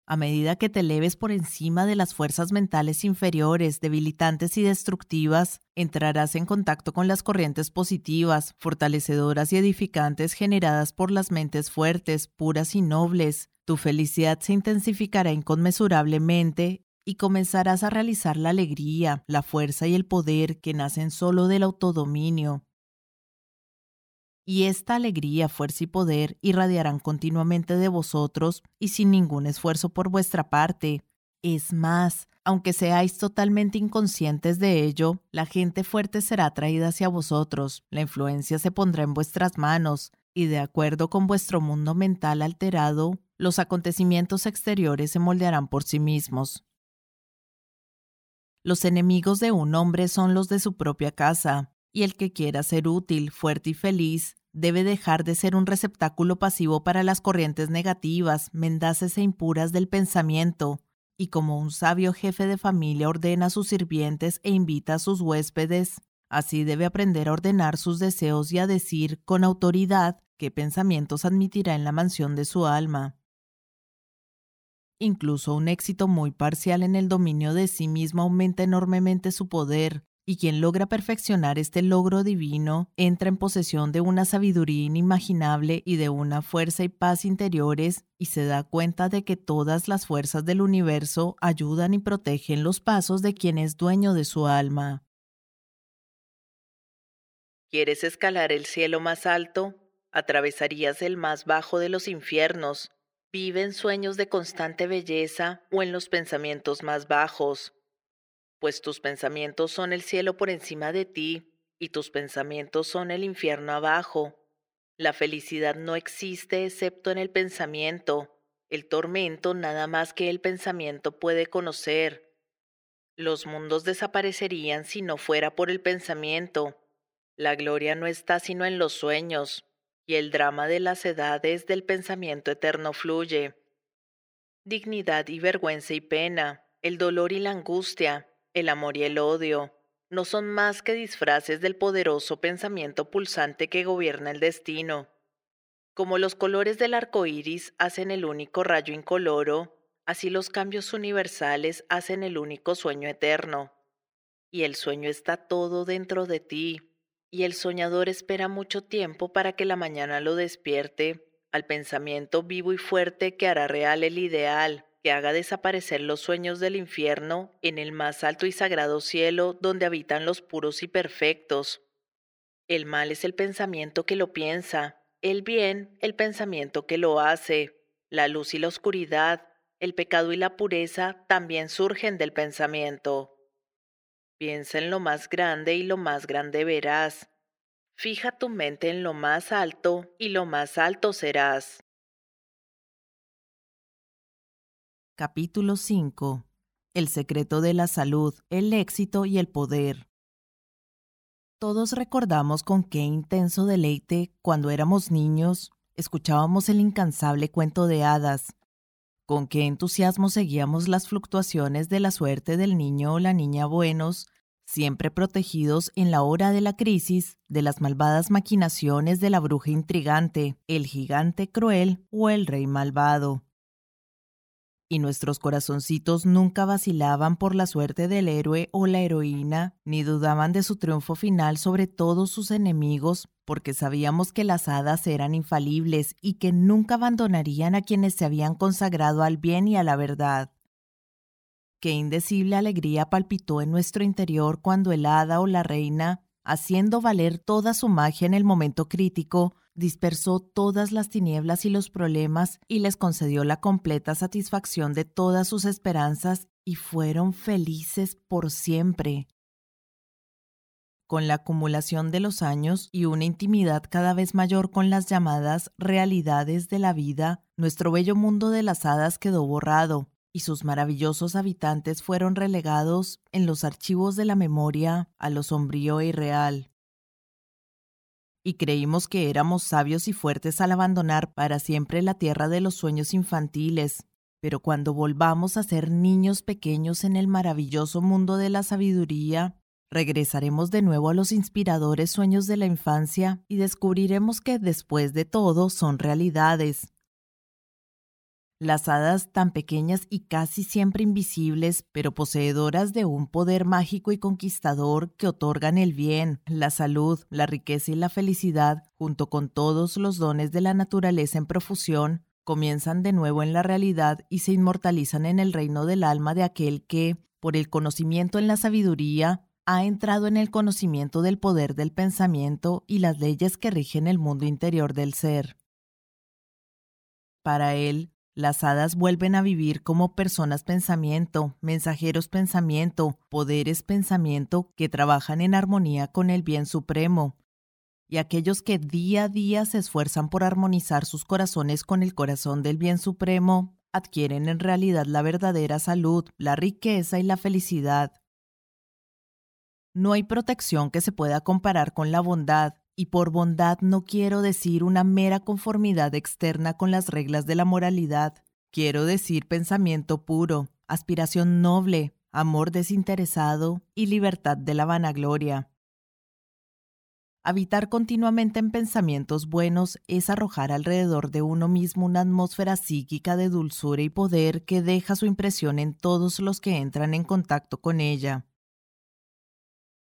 A medida que te eleves por encima de las fuerzas mentales inferiores, debilitantes y destructivas, entrarás en contacto con las corrientes positivas, fortalecedoras y edificantes generadas por las mentes fuertes, puras y nobles. Tu felicidad se intensificará inconmensurablemente y comenzarás a realizar la alegría, la fuerza y el poder que nacen solo del autodominio y esta alegría, fuerza y poder irradiarán continuamente de vosotros y sin ningún esfuerzo por vuestra parte. Es más, aunque seáis totalmente inconscientes de ello, la gente fuerte será atraída hacia vosotros, la influencia se pondrá en vuestras manos, y de acuerdo con vuestro mundo mental alterado, los acontecimientos exteriores se moldearán por sí mismos. Los enemigos de un hombre son los de su propia casa, y el que quiera ser útil, fuerte y feliz debe dejar de ser un receptáculo pasivo para las corrientes negativas, mendaces e impuras del pensamiento, y como un sabio jefe de familia ordena a sus sirvientes e invita a sus huéspedes, así debe aprender a ordenar sus deseos y a decir con autoridad qué pensamientos admitirá en la mansión de su alma. Incluso un éxito muy parcial en el dominio de sí mismo aumenta enormemente su poder, y quien logra perfeccionar este logro divino entra en posesión de una sabiduría inimaginable y de una fuerza y paz interiores y se da cuenta de que todas las fuerzas del universo ayudan y protegen los pasos de quien es dueño de su alma. ¿Quieres escalar el cielo más alto? Atravesarías el más bajo de los infiernos. Vive en sueños de constante belleza o en los pensamientos más bajos pues tus pensamientos son el cielo por encima de ti y tus pensamientos son el infierno abajo. La felicidad no existe excepto en el pensamiento. el tormento nada más que el pensamiento puede conocer. Los mundos desaparecerían si no fuera por el pensamiento. La gloria no está sino en los sueños, y el drama de las edades del pensamiento eterno fluye. Dignidad y vergüenza y pena, el dolor y la angustia, el amor y el odio, no son más que disfraces del poderoso pensamiento pulsante que gobierna el destino. Como los colores del arco iris hacen el único rayo incoloro, así los cambios universales hacen el único sueño eterno. Y el sueño está todo dentro de ti, y el soñador espera mucho tiempo para que la mañana lo despierte al pensamiento vivo y fuerte que hará real el ideal, que haga desaparecer los sueños del infierno en el más alto y sagrado cielo donde habitan los puros y perfectos. El mal es el pensamiento que lo piensa, el bien, el pensamiento que lo hace, la luz y la oscuridad, el pecado y la pureza también surgen del pensamiento. Piensa en lo más grande y lo más grande verás. Fija tu mente en lo más alto y lo más alto serás. Capítulo 5. El secreto de la salud, el éxito y el poder. Todos recordamos con qué intenso deleite, cuando éramos niños, escuchábamos el incansable cuento de hadas, con qué entusiasmo seguíamos las fluctuaciones de la suerte del niño o la niña buenos, siempre protegidos en la hora de la crisis de las malvadas maquinaciones de la bruja intrigante, el gigante cruel o el rey malvado y nuestros corazoncitos nunca vacilaban por la suerte del héroe o la heroína, ni dudaban de su triunfo final sobre todos sus enemigos, porque sabíamos que las hadas eran infalibles y que nunca abandonarían a quienes se habían consagrado al bien y a la verdad. Qué indecible alegría palpitó en nuestro interior cuando el hada o la reina, haciendo valer toda su magia en el momento crítico, dispersó todas las tinieblas y los problemas y les concedió la completa satisfacción de todas sus esperanzas y fueron felices por siempre. Con la acumulación de los años y una intimidad cada vez mayor con las llamadas realidades de la vida, nuestro bello mundo de las hadas quedó borrado, y sus maravillosos habitantes fueron relegados en los archivos de la memoria a lo sombrío e irreal y creímos que éramos sabios y fuertes al abandonar para siempre la tierra de los sueños infantiles. Pero cuando volvamos a ser niños pequeños en el maravilloso mundo de la sabiduría, regresaremos de nuevo a los inspiradores sueños de la infancia y descubriremos que después de todo son realidades, las hadas tan pequeñas y casi siempre invisibles, pero poseedoras de un poder mágico y conquistador que otorgan el bien, la salud, la riqueza y la felicidad, junto con todos los dones de la naturaleza en profusión, comienzan de nuevo en la realidad y se inmortalizan en el reino del alma de aquel que, por el conocimiento en la sabiduría, ha entrado en el conocimiento del poder del pensamiento y las leyes que rigen el mundo interior del ser. Para él, las hadas vuelven a vivir como personas pensamiento, mensajeros pensamiento, poderes pensamiento que trabajan en armonía con el bien supremo. Y aquellos que día a día se esfuerzan por armonizar sus corazones con el corazón del bien supremo, adquieren en realidad la verdadera salud, la riqueza y la felicidad. No hay protección que se pueda comparar con la bondad, y por bondad no quiero decir una mera conformidad externa con las reglas de la moralidad. Quiero decir pensamiento puro, aspiración noble, amor desinteresado y libertad de la vanagloria. Habitar continuamente en pensamientos buenos es arrojar alrededor de uno mismo una atmósfera psíquica de dulzura y poder que deja su impresión en todos los que entran en contacto con ella.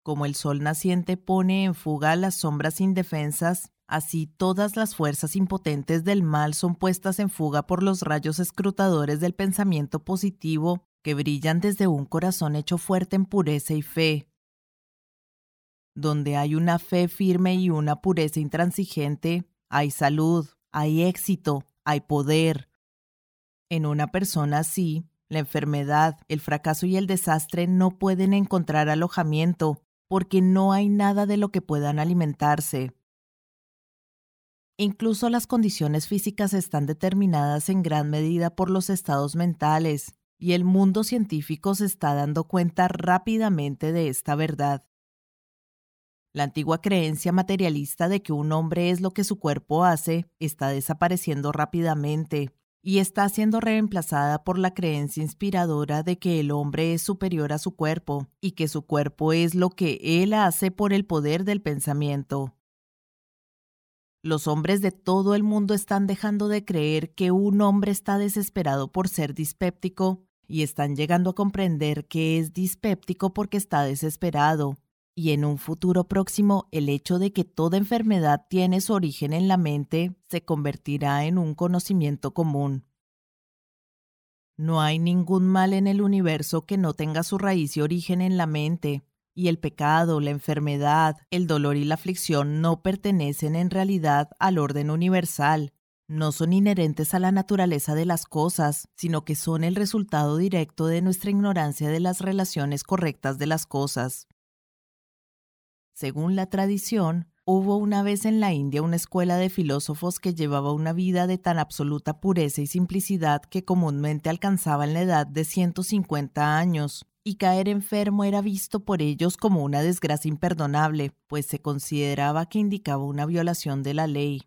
Como el sol naciente pone en fuga las sombras indefensas, así todas las fuerzas impotentes del mal son puestas en fuga por los rayos escrutadores del pensamiento positivo que brillan desde un corazón hecho fuerte en pureza y fe. Donde hay una fe firme y una pureza intransigente, hay salud, hay éxito, hay poder. En una persona así, la enfermedad, el fracaso y el desastre no pueden encontrar alojamiento, porque no hay nada de lo que puedan alimentarse. Incluso las condiciones físicas están determinadas en gran medida por los estados mentales, y el mundo científico se está dando cuenta rápidamente de esta verdad. La antigua creencia materialista de que un hombre es lo que su cuerpo hace está desapareciendo rápidamente y está siendo reemplazada por la creencia inspiradora de que el hombre es superior a su cuerpo y que su cuerpo es lo que él hace por el poder del pensamiento. Los hombres de todo el mundo están dejando de creer que un hombre está desesperado por ser dispéptico y están llegando a comprender que es dispéptico porque está desesperado. Y en un futuro próximo, el hecho de que toda enfermedad tiene su origen en la mente se convertirá en un conocimiento común. No hay ningún mal en el universo que no tenga su raíz y origen en la mente, y el pecado, la enfermedad, el dolor y la aflicción no pertenecen en realidad al orden universal, no son inherentes a la naturaleza de las cosas, sino que son el resultado directo de nuestra ignorancia de las relaciones correctas de las cosas. Según la tradición, hubo una vez en la India una escuela de filósofos que llevaba una vida de tan absoluta pureza y simplicidad que comúnmente alcanzaban la edad de 150 años, y caer enfermo era visto por ellos como una desgracia imperdonable, pues se consideraba que indicaba una violación de la ley.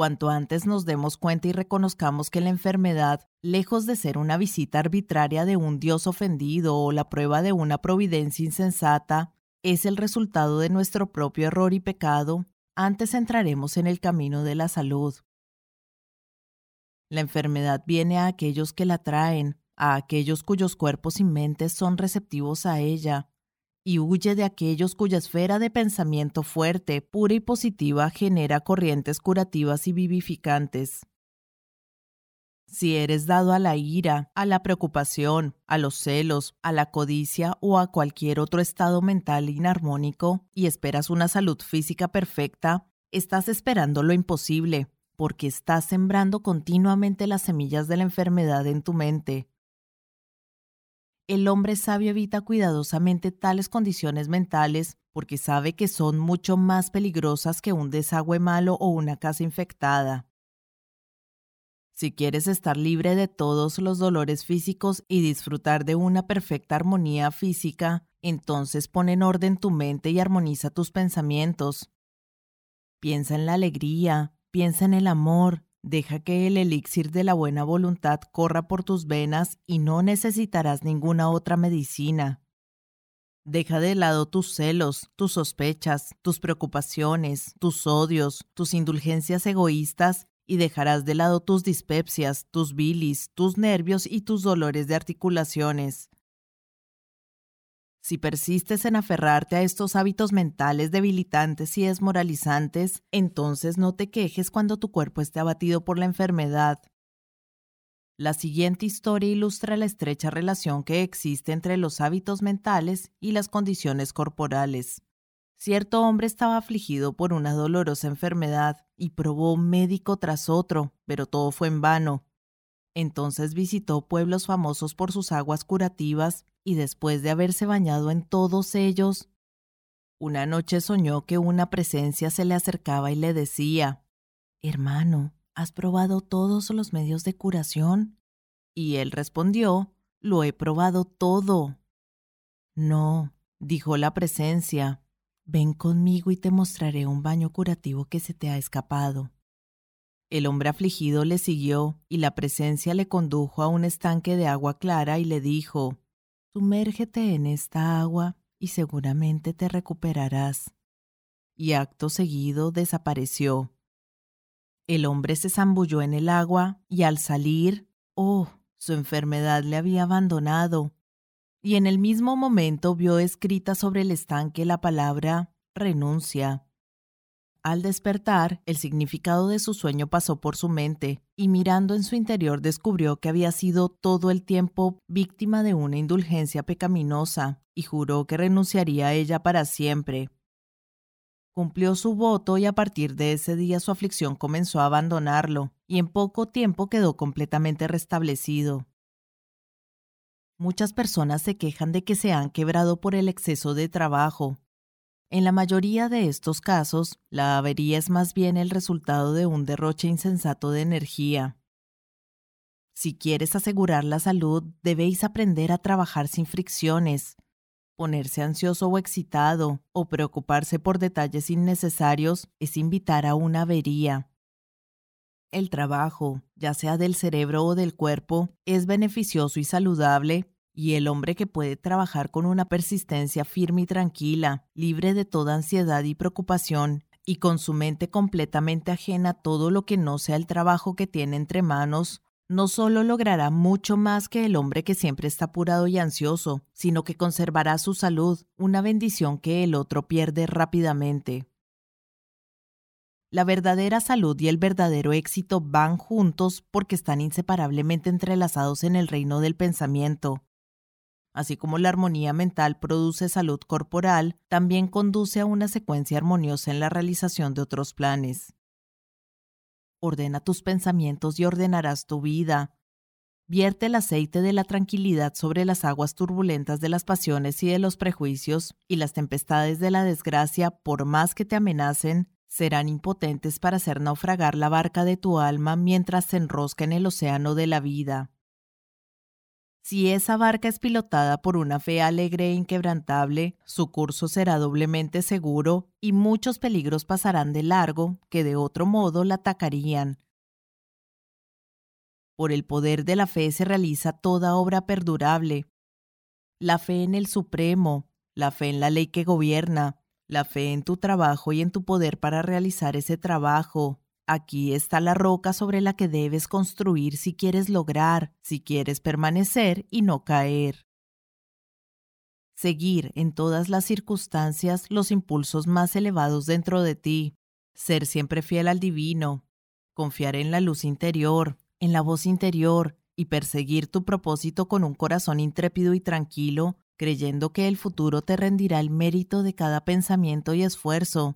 Cuanto antes nos demos cuenta y reconozcamos que la enfermedad, lejos de ser una visita arbitraria de un Dios ofendido o la prueba de una providencia insensata, es el resultado de nuestro propio error y pecado, antes entraremos en el camino de la salud. La enfermedad viene a aquellos que la traen, a aquellos cuyos cuerpos y mentes son receptivos a ella, y huye de aquellos cuya esfera de pensamiento fuerte, pura y positiva genera corrientes curativas y vivificantes. Si eres dado a la ira, a la preocupación, a los celos, a la codicia o a cualquier otro estado mental inarmónico y esperas una salud física perfecta, estás esperando lo imposible, porque estás sembrando continuamente las semillas de la enfermedad en tu mente, el hombre sabio evita cuidadosamente tales condiciones mentales porque sabe que son mucho más peligrosas que un desagüe malo o una casa infectada. Si quieres estar libre de todos los dolores físicos y disfrutar de una perfecta armonía física, entonces pon en orden tu mente y armoniza tus pensamientos. Piensa en la alegría, piensa en el amor, Deja que el elixir de la buena voluntad corra por tus venas y no necesitarás ninguna otra medicina. Deja de lado tus celos, tus sospechas, tus preocupaciones, tus odios, tus indulgencias egoístas y dejarás de lado tus dispepsias, tus bilis, tus nervios y tus dolores de articulaciones. Si persistes en aferrarte a estos hábitos mentales debilitantes y desmoralizantes, entonces no te quejes cuando tu cuerpo esté abatido por la enfermedad. La siguiente historia ilustra la estrecha relación que existe entre los hábitos mentales y las condiciones corporales. Cierto hombre estaba afligido por una dolorosa enfermedad y probó médico tras otro, pero todo fue en vano. Entonces visitó pueblos famosos por sus aguas curativas y después de haberse bañado en todos ellos, una noche soñó que una presencia se le acercaba y le decía, Hermano, ¿has probado todos los medios de curación? Y él respondió, Lo he probado todo. No, dijo la presencia, ven conmigo y te mostraré un baño curativo que se te ha escapado. El hombre afligido le siguió y la presencia le condujo a un estanque de agua clara y le dijo, Sumérgete en esta agua y seguramente te recuperarás. Y acto seguido desapareció. El hombre se zambulló en el agua y al salir, oh, su enfermedad le había abandonado. Y en el mismo momento vio escrita sobre el estanque la palabra renuncia. Al despertar, el significado de su sueño pasó por su mente, y mirando en su interior descubrió que había sido todo el tiempo víctima de una indulgencia pecaminosa, y juró que renunciaría a ella para siempre. Cumplió su voto y a partir de ese día su aflicción comenzó a abandonarlo, y en poco tiempo quedó completamente restablecido. Muchas personas se quejan de que se han quebrado por el exceso de trabajo, En la mayoría de estos casos, la avería es más bien el resultado de un derroche insensato de energía. Si quieres asegurar la salud, debéis aprender a trabajar sin fricciones. Ponerse ansioso o excitado o preocuparse por detalles innecesarios es invitar a una avería. El trabajo, ya sea del cerebro o del cuerpo, es beneficioso y saludable, y el hombre que puede trabajar con una persistencia firme y tranquila, libre de toda ansiedad y preocupación, y con su mente completamente ajena a todo lo que no sea el trabajo que tiene entre manos, no solo logrará mucho más que el hombre que siempre está apurado y ansioso, sino que conservará su salud, una bendición que el otro pierde rápidamente. La verdadera salud y el verdadero éxito van juntos porque están inseparablemente entrelazados en el reino del pensamiento. Así como la armonía mental produce salud corporal, también conduce a una secuencia armoniosa en la realización de otros planes. Ordena tus pensamientos y ordenarás tu vida. Vierte el aceite de la tranquilidad sobre las aguas turbulentas de las pasiones y de los prejuicios, y las tempestades de la desgracia, por más que te amenacen, serán impotentes para hacer naufragar la barca de tu alma mientras se enrosca en el océano de la vida. Si esa barca es pilotada por una fe alegre e inquebrantable, su curso será doblemente seguro y muchos peligros pasarán de largo que de otro modo la atacarían. Por el poder de la fe se realiza toda obra perdurable. La fe en el Supremo, la fe en la ley que gobierna, la fe en tu trabajo y en tu poder para realizar ese trabajo. Aquí está la roca sobre la que debes construir si quieres lograr, si quieres permanecer y no caer. Seguir en todas las circunstancias los impulsos más elevados dentro de ti. Ser siempre fiel al divino. Confiar en la luz interior, en la voz interior y perseguir tu propósito con un corazón intrépido y tranquilo creyendo que el futuro te rendirá el mérito de cada pensamiento y esfuerzo,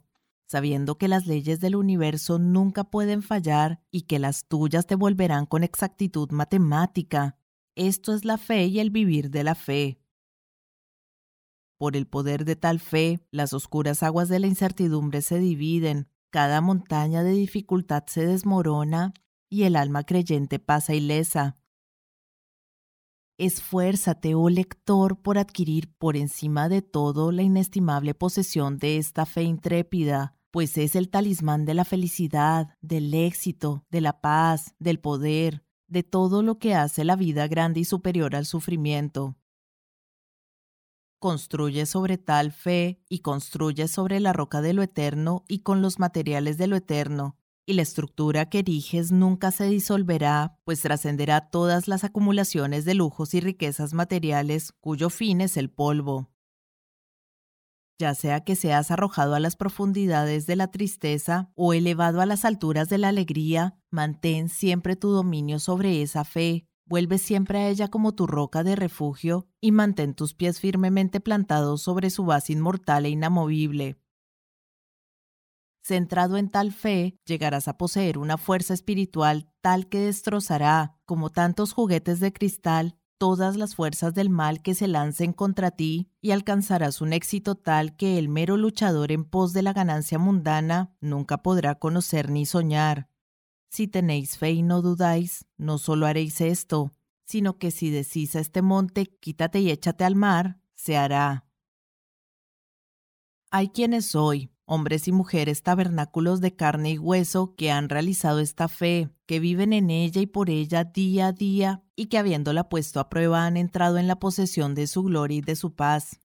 sabiendo que las leyes del universo nunca pueden fallar y que las tuyas te volverán con exactitud matemática. Esto es la fe y el vivir de la fe. Por el poder de tal fe, las oscuras aguas de la incertidumbre se dividen, cada montaña de dificultad se desmorona y el alma creyente pasa ilesa. Esfuérzate, oh lector, por adquirir por encima de todo la inestimable posesión de esta fe intrépida, pues es el talismán de la felicidad, del éxito, de la paz, del poder, de todo lo que hace la vida grande y superior al sufrimiento. Construye sobre tal fe y construye sobre la roca de lo eterno y con los materiales de lo eterno, y la estructura que eriges nunca se disolverá, pues trascenderá todas las acumulaciones de lujos y riquezas materiales cuyo fin es el polvo. Ya sea que seas arrojado a las profundidades de la tristeza o elevado a las alturas de la alegría, mantén siempre tu dominio sobre esa fe, vuelve siempre a ella como tu roca de refugio y mantén tus pies firmemente plantados sobre su base inmortal e inamovible. Centrado en tal fe, llegarás a poseer una fuerza espiritual tal que destrozará, como tantos juguetes de cristal, todas las fuerzas del mal que se lancen contra ti y alcanzarás un éxito tal que el mero luchador en pos de la ganancia mundana nunca podrá conocer ni soñar. Si tenéis fe y no dudáis, no solo haréis esto, sino que si decís a este monte, quítate y échate al mar, se hará. Hay quienes hoy, hombres y mujeres tabernáculos de carne y hueso que han realizado esta fe, que viven en ella y por ella día a día, y que habiéndola puesto a prueba han entrado en la posesión de su gloria y de su paz.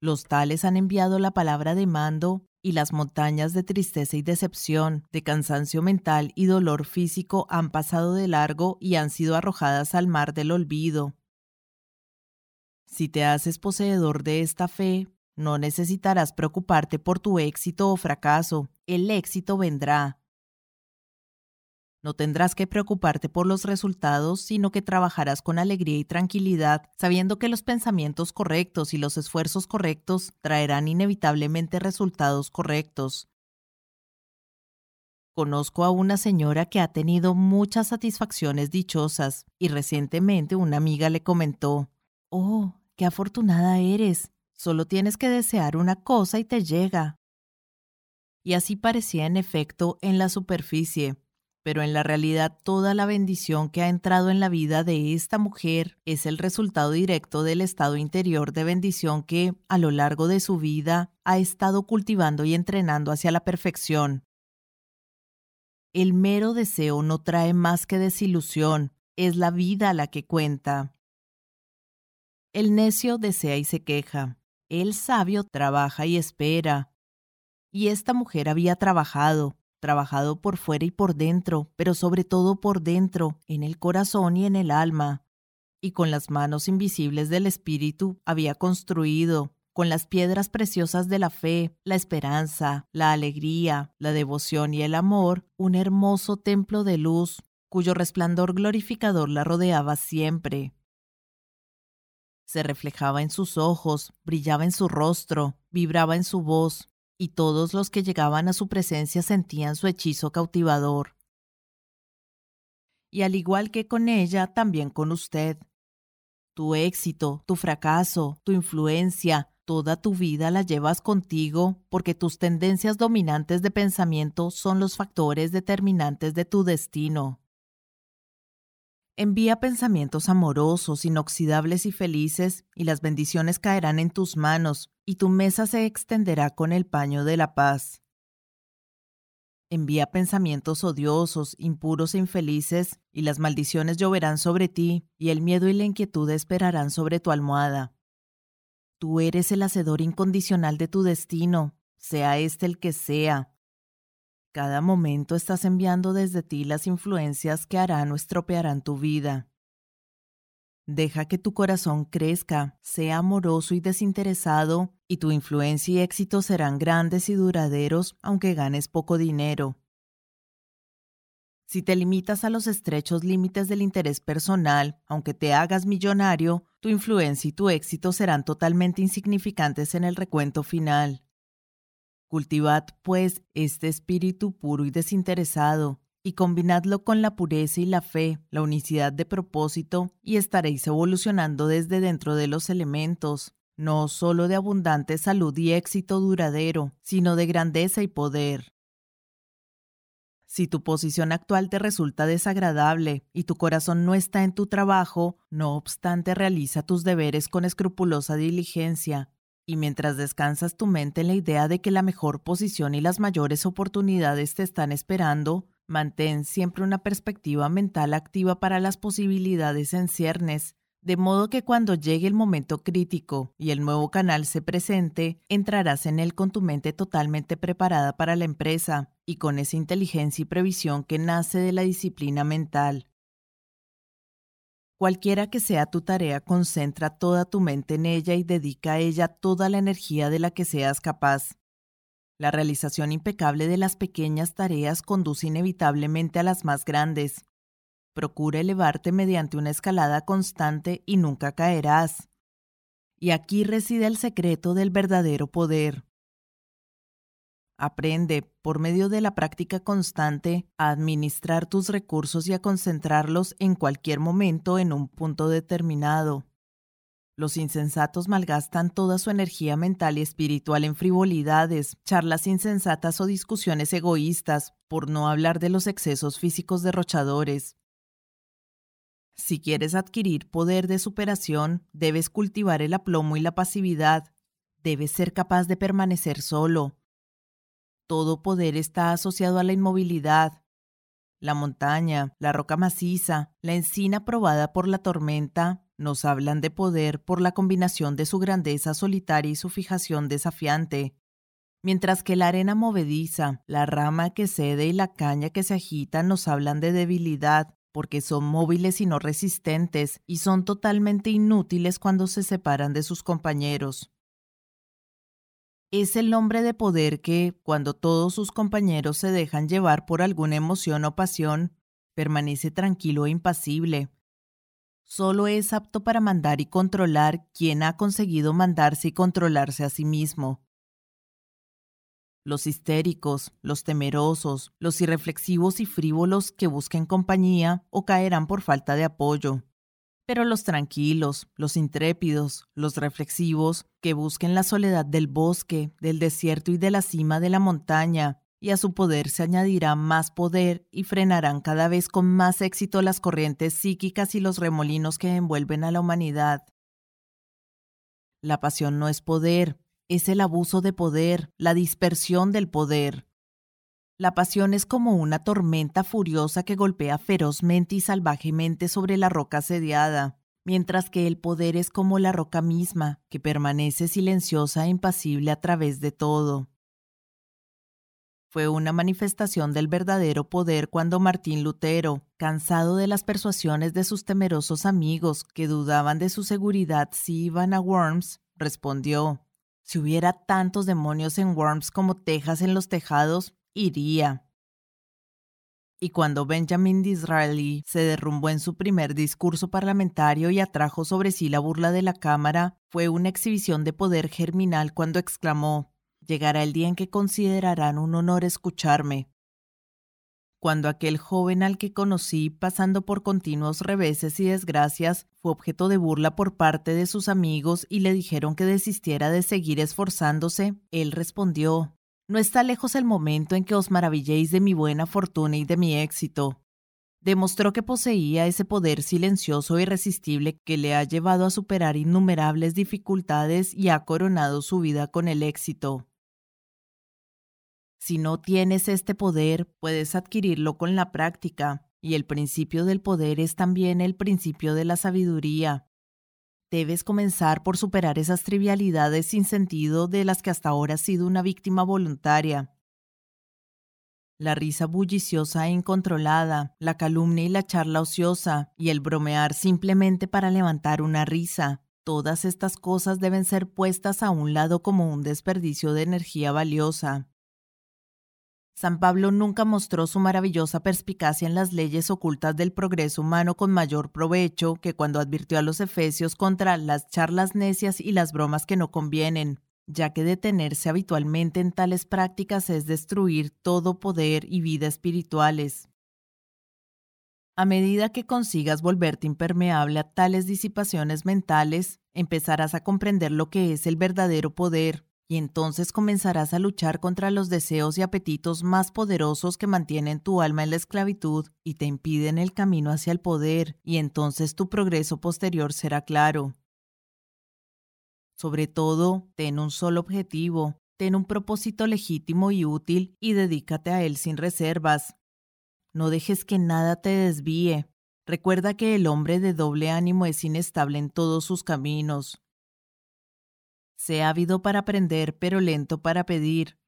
Los tales han enviado la palabra de mando, y las montañas de tristeza y decepción, de cansancio mental y dolor físico han pasado de largo y han sido arrojadas al mar del olvido. Si te haces poseedor de esta fe, no necesitarás preocuparte por tu éxito o fracaso, el éxito vendrá. No tendrás que preocuparte por los resultados, sino que trabajarás con alegría y tranquilidad, sabiendo que los pensamientos correctos y los esfuerzos correctos traerán inevitablemente resultados correctos. Conozco a una señora que ha tenido muchas satisfacciones dichosas y recientemente una amiga le comentó, Oh, qué afortunada eres. Solo tienes que desear una cosa y te llega. Y así parecía en efecto en la superficie, pero en la realidad toda la bendición que ha entrado en la vida de esta mujer es el resultado directo del estado interior de bendición que, a lo largo de su vida, ha estado cultivando y entrenando hacia la perfección. El mero deseo no trae más que desilusión, es la vida la que cuenta. El necio desea y se queja, el sabio trabaja y espera. Y esta mujer había trabajado, trabajado por fuera y por dentro, pero sobre todo por dentro, en el corazón y en el alma. Y con las manos invisibles del espíritu había construido, con las piedras preciosas de la fe, la esperanza, la alegría, la devoción y el amor, un hermoso templo de luz, cuyo resplandor glorificador la rodeaba siempre. Se reflejaba en sus ojos, brillaba en su rostro, vibraba en su voz, y todos los que llegaban a su presencia sentían su hechizo cautivador. Y al igual que con ella, también con usted. Tu éxito, tu fracaso, tu influencia, toda tu vida la llevas contigo porque tus tendencias dominantes de pensamiento son los factores determinantes de tu destino. Envía pensamientos amorosos, inoxidables y felices, y las bendiciones caerán en tus manos, y tu mesa se extenderá con el paño de la paz. Envía pensamientos odiosos, impuros e infelices, y las maldiciones lloverán sobre ti, y el miedo y la inquietud esperarán sobre tu almohada. Tú eres el hacedor incondicional de tu destino, sea este el que sea, cada momento estás enviando desde ti las influencias que harán o estropearán tu vida. Deja que tu corazón crezca, sea amoroso y desinteresado, y tu influencia y éxito serán grandes y duraderos aunque ganes poco dinero. Si te limitas a los estrechos límites del interés personal, aunque te hagas millonario, tu influencia y tu éxito serán totalmente insignificantes en el recuento final. Cultivad, pues, este espíritu puro y desinteresado, y combinadlo con la pureza y la fe, la unicidad de propósito, y estaréis evolucionando desde dentro de los elementos, no solo de abundante salud y éxito duradero, sino de grandeza y poder. Si tu posición actual te resulta desagradable y tu corazón no está en tu trabajo, no obstante realiza tus deberes con escrupulosa diligencia, y mientras descansas tu mente en la idea de que la mejor posición y las mayores oportunidades te están esperando, mantén siempre una perspectiva mental activa para las posibilidades en ciernes, de modo que cuando llegue el momento crítico y el nuevo canal se presente, entrarás en él con tu mente totalmente preparada para la empresa y con esa inteligencia y previsión que nace de la disciplina mental. Cualquiera que sea tu tarea, concentra toda tu mente en ella y dedica a ella toda la energía de la que seas capaz. La realización impecable de las pequeñas tareas conduce inevitablemente a las más grandes. Procura elevarte mediante una escalada constante y nunca caerás. Y aquí reside el secreto del verdadero poder. Aprende, por medio de la práctica constante, a administrar tus recursos y a concentrarlos en cualquier momento en un punto determinado. Los insensatos malgastan toda su energía mental y espiritual en frivolidades, charlas insensatas o discusiones egoístas, por no hablar de los excesos físicos derrochadores. Si quieres adquirir poder de superación, debes cultivar el aplomo y la pasividad. Debes ser capaz de permanecer solo, todo poder está asociado a la inmovilidad. La montaña, la roca maciza, la encina probada por la tormenta, nos hablan de poder por la combinación de su grandeza solitaria y su fijación desafiante, mientras que la arena movediza, la rama que cede y la caña que se agita nos hablan de debilidad, porque son móviles y no resistentes, y son totalmente inútiles cuando se separan de sus compañeros es el hombre de poder que, cuando todos sus compañeros se dejan llevar por alguna emoción o pasión, permanece tranquilo e impasible. Solo es apto para mandar y controlar quien ha conseguido mandarse y controlarse a sí mismo. Los histéricos, los temerosos, los irreflexivos y frívolos que busquen compañía o caerán por falta de apoyo. Pero los tranquilos, los intrépidos, los reflexivos, que busquen la soledad del bosque, del desierto y de la cima de la montaña, y a su poder se añadirá más poder y frenarán cada vez con más éxito las corrientes psíquicas y los remolinos que envuelven a la humanidad. La pasión no es poder, es el abuso de poder, la dispersión del poder. La pasión es como una tormenta furiosa que golpea ferozmente y salvajemente sobre la roca asediada, mientras que el poder es como la roca misma, que permanece silenciosa e impasible a través de todo. Fue una manifestación del verdadero poder cuando Martín Lutero, cansado de las persuasiones de sus temerosos amigos que dudaban de su seguridad si iban a Worms, respondió, Si hubiera tantos demonios en Worms como tejas en los tejados, iría. Y cuando Benjamin Disraeli se derrumbó en su primer discurso parlamentario y atrajo sobre sí la burla de la Cámara, fue una exhibición de poder germinal cuando exclamó, llegará el día en que considerarán un honor escucharme. Cuando aquel joven al que conocí, pasando por continuos reveses y desgracias, fue objeto de burla por parte de sus amigos y le dijeron que desistiera de seguir esforzándose, él respondió, no está lejos el momento en que os maravilléis de mi buena fortuna y de mi éxito. Demostró que poseía ese poder silencioso e irresistible que le ha llevado a superar innumerables dificultades y ha coronado su vida con el éxito. Si no tienes este poder, puedes adquirirlo con la práctica, y el principio del poder es también el principio de la sabiduría. Debes comenzar por superar esas trivialidades sin sentido de las que hasta ahora has sido una víctima voluntaria. La risa bulliciosa e incontrolada, la calumnia y la charla ociosa, y el bromear simplemente para levantar una risa. Todas estas cosas deben ser puestas a un lado como un desperdicio de energía valiosa. San Pablo nunca mostró su maravillosa perspicacia en las leyes ocultas del progreso humano con mayor provecho que cuando advirtió a los efesios contra las charlas necias y las bromas que no convienen, ya que detenerse habitualmente en tales prácticas es destruir todo poder y vida espirituales. A medida que consigas volverte impermeable a tales disipaciones mentales, empezarás a comprender lo que es el verdadero poder y entonces comenzarás a luchar contra los deseos y apetitos más poderosos que mantienen tu alma en la esclavitud y te impiden el camino hacia el poder, y entonces tu progreso posterior será claro. Sobre todo, ten un solo objetivo, ten un propósito legítimo y útil y dedícate a él sin reservas. No dejes que nada te desvíe. Recuerda que el hombre de doble ánimo es inestable en todos sus caminos. Sé ávido para aprender, pero lento para pedir.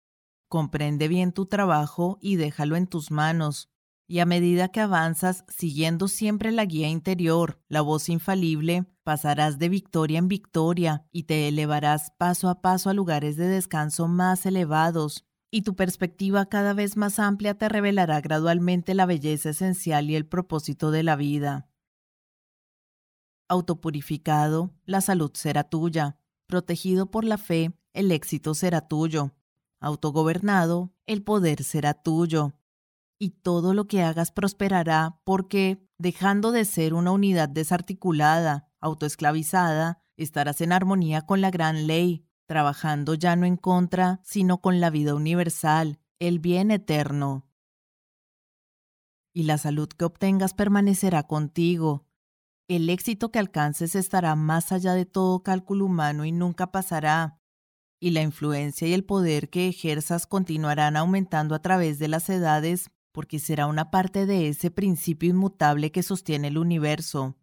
Comprende bien tu trabajo y déjalo en tus manos. Y a medida que avanzas, siguiendo siempre la guía interior, la voz infalible, pasarás de victoria en victoria y te elevarás paso a paso a lugares de descanso más elevados, y tu perspectiva cada vez más amplia te revelará gradualmente la belleza esencial y el propósito de la vida. Autopurificado, la salud será tuya, Protegido por la fe, el éxito será tuyo. Autogobernado, el poder será tuyo. Y todo lo que hagas prosperará porque, dejando de ser una unidad desarticulada, autoesclavizada, estarás en armonía con la gran ley, trabajando ya no en contra, sino con la vida universal, el bien eterno. Y la salud que obtengas permanecerá contigo, el éxito que alcances estará más allá de todo cálculo humano y nunca pasará, y la influencia y el poder que ejerzas continuarán aumentando a través de las edades porque será una parte de ese principio inmutable que sostiene el universo.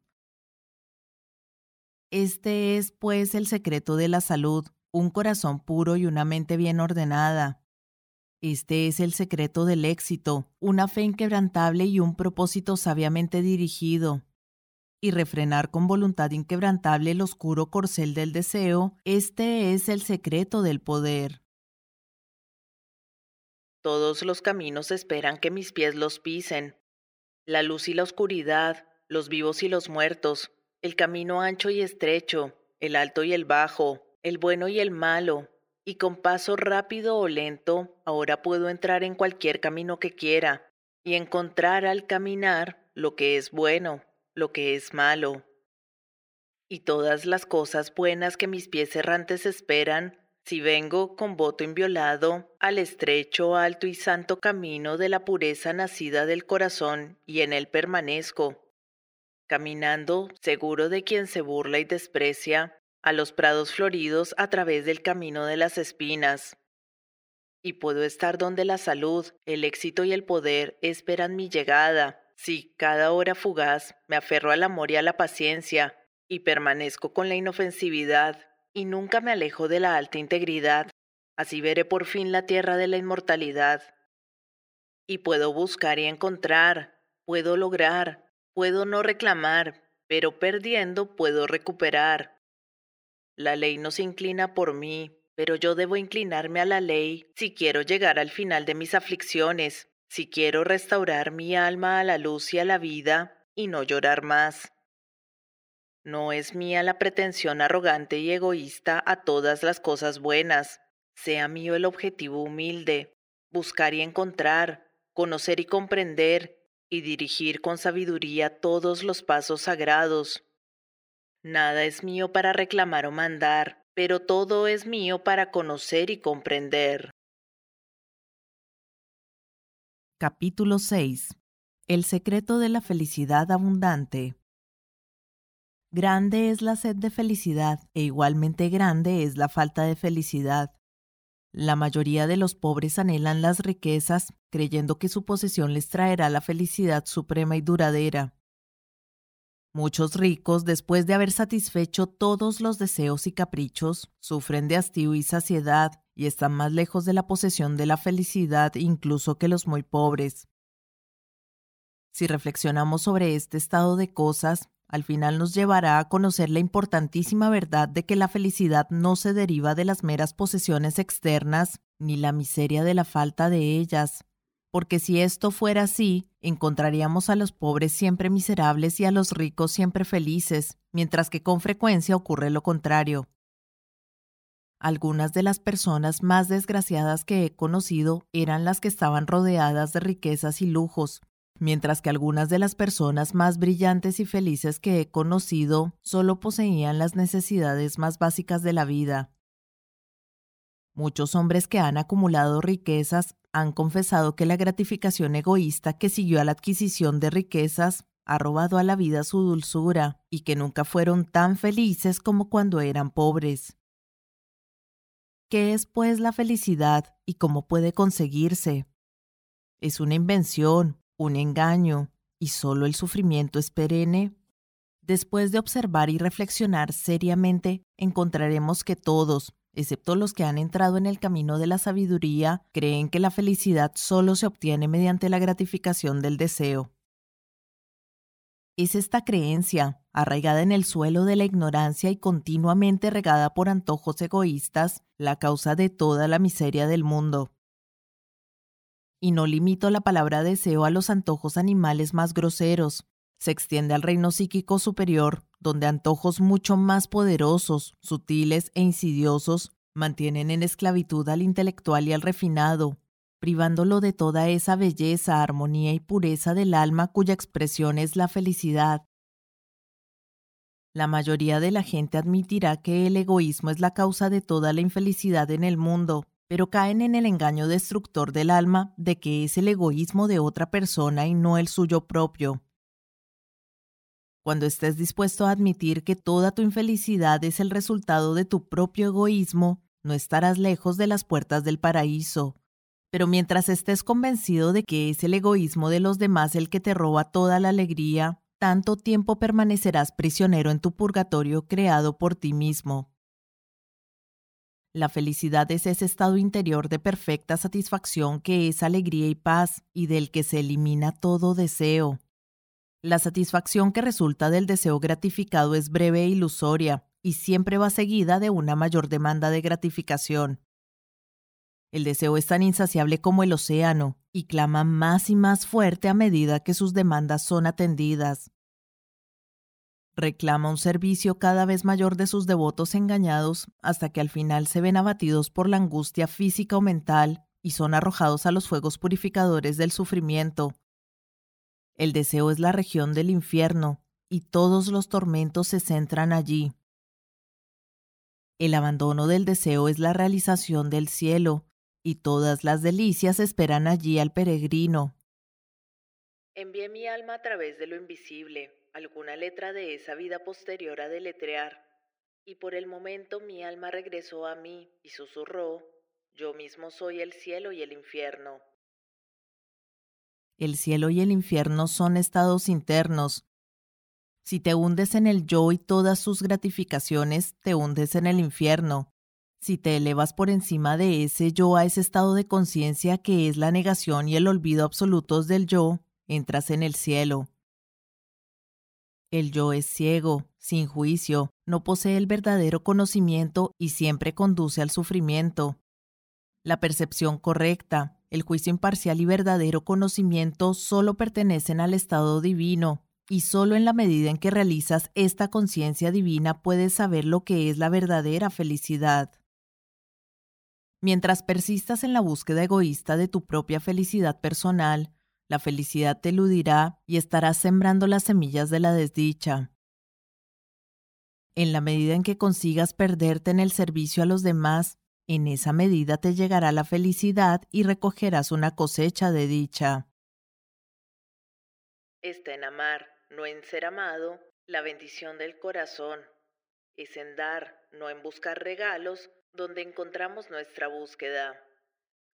Este es, pues, el secreto de la salud, un corazón puro y una mente bien ordenada. Este es el secreto del éxito, una fe inquebrantable y un propósito sabiamente dirigido y refrenar con voluntad inquebrantable el oscuro corcel del deseo, este es el secreto del poder. Todos los caminos esperan que mis pies los pisen. La luz y la oscuridad, los vivos y los muertos, el camino ancho y estrecho, el alto y el bajo, el bueno y el malo, y con paso rápido o lento, ahora puedo entrar en cualquier camino que quiera, y encontrar al caminar lo que es bueno, lo que es malo. y todas las cosas buenas que mis pies errantes esperan, si vengo con voto inviolado al estrecho, alto y santo camino de la pureza nacida del corazón, y en él permanezco, caminando, seguro de quien se burla y desprecia, a los prados floridos a través del camino de las espinas. Y puedo estar donde la salud, el éxito y el poder esperan mi llegada, si cada hora fugaz me aferro al amor y a la paciencia, y permanezco con la inofensividad, y nunca me alejo de la alta integridad, así veré por fin la tierra de la inmortalidad. Y puedo buscar y encontrar, puedo lograr, puedo no reclamar, pero perdiendo puedo recuperar. La ley no se inclina por mí, pero yo debo inclinarme a la ley si quiero llegar al final de mis aflicciones, si quiero restaurar mi alma a la luz y a la vida y no llorar más. No es mía la pretensión arrogante y egoísta a todas las cosas buenas. Sea mío el objetivo humilde, buscar y encontrar, conocer y comprender, y dirigir con sabiduría todos los pasos sagrados. Nada es mío para reclamar o mandar, pero todo es mío para conocer y comprender. Capítulo 6 El secreto de la felicidad abundante. Grande es la sed de felicidad e igualmente grande es la falta de felicidad. La mayoría de los pobres anhelan las riquezas, creyendo que su posesión les traerá la felicidad suprema y duradera. Muchos ricos, después de haber satisfecho todos los deseos y caprichos, sufren de hastío y saciedad y están más lejos de la posesión de la felicidad incluso que los muy pobres. Si reflexionamos sobre este estado de cosas, al final nos llevará a conocer la importantísima verdad de que la felicidad no se deriva de las meras posesiones externas, ni la miseria de la falta de ellas, porque si esto fuera así, encontraríamos a los pobres siempre miserables y a los ricos siempre felices, mientras que con frecuencia ocurre lo contrario. Algunas de las personas más desgraciadas que he conocido eran las que estaban rodeadas de riquezas y lujos, mientras que algunas de las personas más brillantes y felices que he conocido solo poseían las necesidades más básicas de la vida. Muchos hombres que han acumulado riquezas han confesado que la gratificación egoísta que siguió a la adquisición de riquezas ha robado a la vida su dulzura y que nunca fueron tan felices como cuando eran pobres. ¿Qué es pues la felicidad y cómo puede conseguirse? Es una invención, un engaño y solo el sufrimiento es perenne? Después de observar y reflexionar seriamente, encontraremos que todos, excepto los que han entrado en el camino de la sabiduría, creen que la felicidad solo se obtiene mediante la gratificación del deseo. Es esta creencia, arraigada en el suelo de la ignorancia y continuamente regada por antojos egoístas, la causa de toda la miseria del mundo y no limito la palabra deseo a los antojos animales más groseros. Se extiende al reino psíquico superior, donde antojos mucho más poderosos, sutiles e insidiosos mantienen en esclavitud al intelectual y al refinado, privándolo de toda esa belleza, armonía y pureza del alma cuya expresión es la felicidad. La mayoría de la gente admitirá que el egoísmo es la causa de toda la infelicidad en el mundo, pero caen en el engaño destructor del alma de que es el egoísmo de otra persona y no el suyo propio. Cuando estés dispuesto a admitir que toda tu infelicidad es el resultado de tu propio egoísmo, no estarás lejos de las puertas del paraíso. Pero mientras estés convencido de que es el egoísmo de los demás el que te roba toda la alegría, tanto tiempo permanecerás prisionero en tu purgatorio creado por ti mismo. La felicidad es ese estado interior de perfecta satisfacción que es alegría y paz y del que se elimina todo deseo. La satisfacción que resulta del deseo gratificado es breve e ilusoria y siempre va seguida de una mayor demanda de gratificación. El deseo es tan insaciable como el océano y clama más y más fuerte a medida que sus demandas son atendidas reclama un servicio cada vez mayor de sus devotos engañados hasta que al final se ven abatidos por la angustia física o mental y son arrojados a los fuegos purificadores del sufrimiento. El deseo es la región del infierno, y todos los tormentos se centran allí. El abandono del deseo es la realización del cielo, y todas las delicias esperan allí al peregrino. Envié mi alma a través de lo invisible, alguna letra de esa vida posterior a deletrear, y por el momento mi alma regresó a mí y susurró, yo mismo soy el cielo y el infierno. El cielo y el infierno son estados internos. Si te hundes en el yo y todas sus gratificaciones, te hundes en el infierno. Si te elevas por encima de ese yo a ese estado de conciencia que es la negación y el olvido absolutos del yo, entras en el cielo. El yo es ciego, sin juicio, no posee el verdadero conocimiento y siempre conduce al sufrimiento. La percepción correcta, el juicio imparcial y verdadero conocimiento solo pertenecen al estado divino, y solo en la medida en que realizas esta conciencia divina puedes saber lo que es la verdadera felicidad. Mientras persistas en la búsqueda egoísta de tu propia felicidad personal, la felicidad te eludirá y estarás sembrando las semillas de la desdicha. En la medida en que consigas perderte en el servicio a los demás, en esa medida te llegará la felicidad y recogerás una cosecha de dicha. Está en amar, no en ser amado, la bendición del corazón. Es en dar, no en buscar regalos, donde encontramos nuestra búsqueda.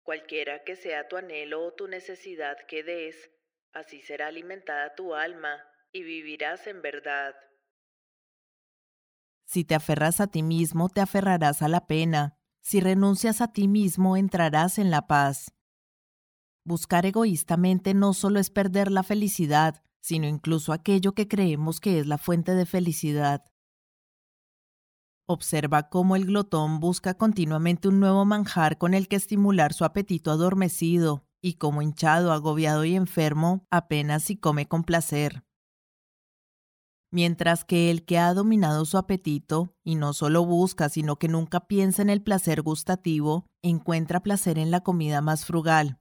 Cualquiera que sea tu anhelo o tu necesidad que des, así será alimentada tu alma y vivirás en verdad. Si te aferras a ti mismo, te aferrarás a la pena. Si renuncias a ti mismo, entrarás en la paz. Buscar egoístamente no solo es perder la felicidad, sino incluso aquello que creemos que es la fuente de felicidad. Observa cómo el glotón busca continuamente un nuevo manjar con el que estimular su apetito adormecido, y como hinchado, agobiado y enfermo, apenas si come con placer mientras que el que ha dominado su apetito, y no solo busca, sino que nunca piensa en el placer gustativo, encuentra placer en la comida más frugal.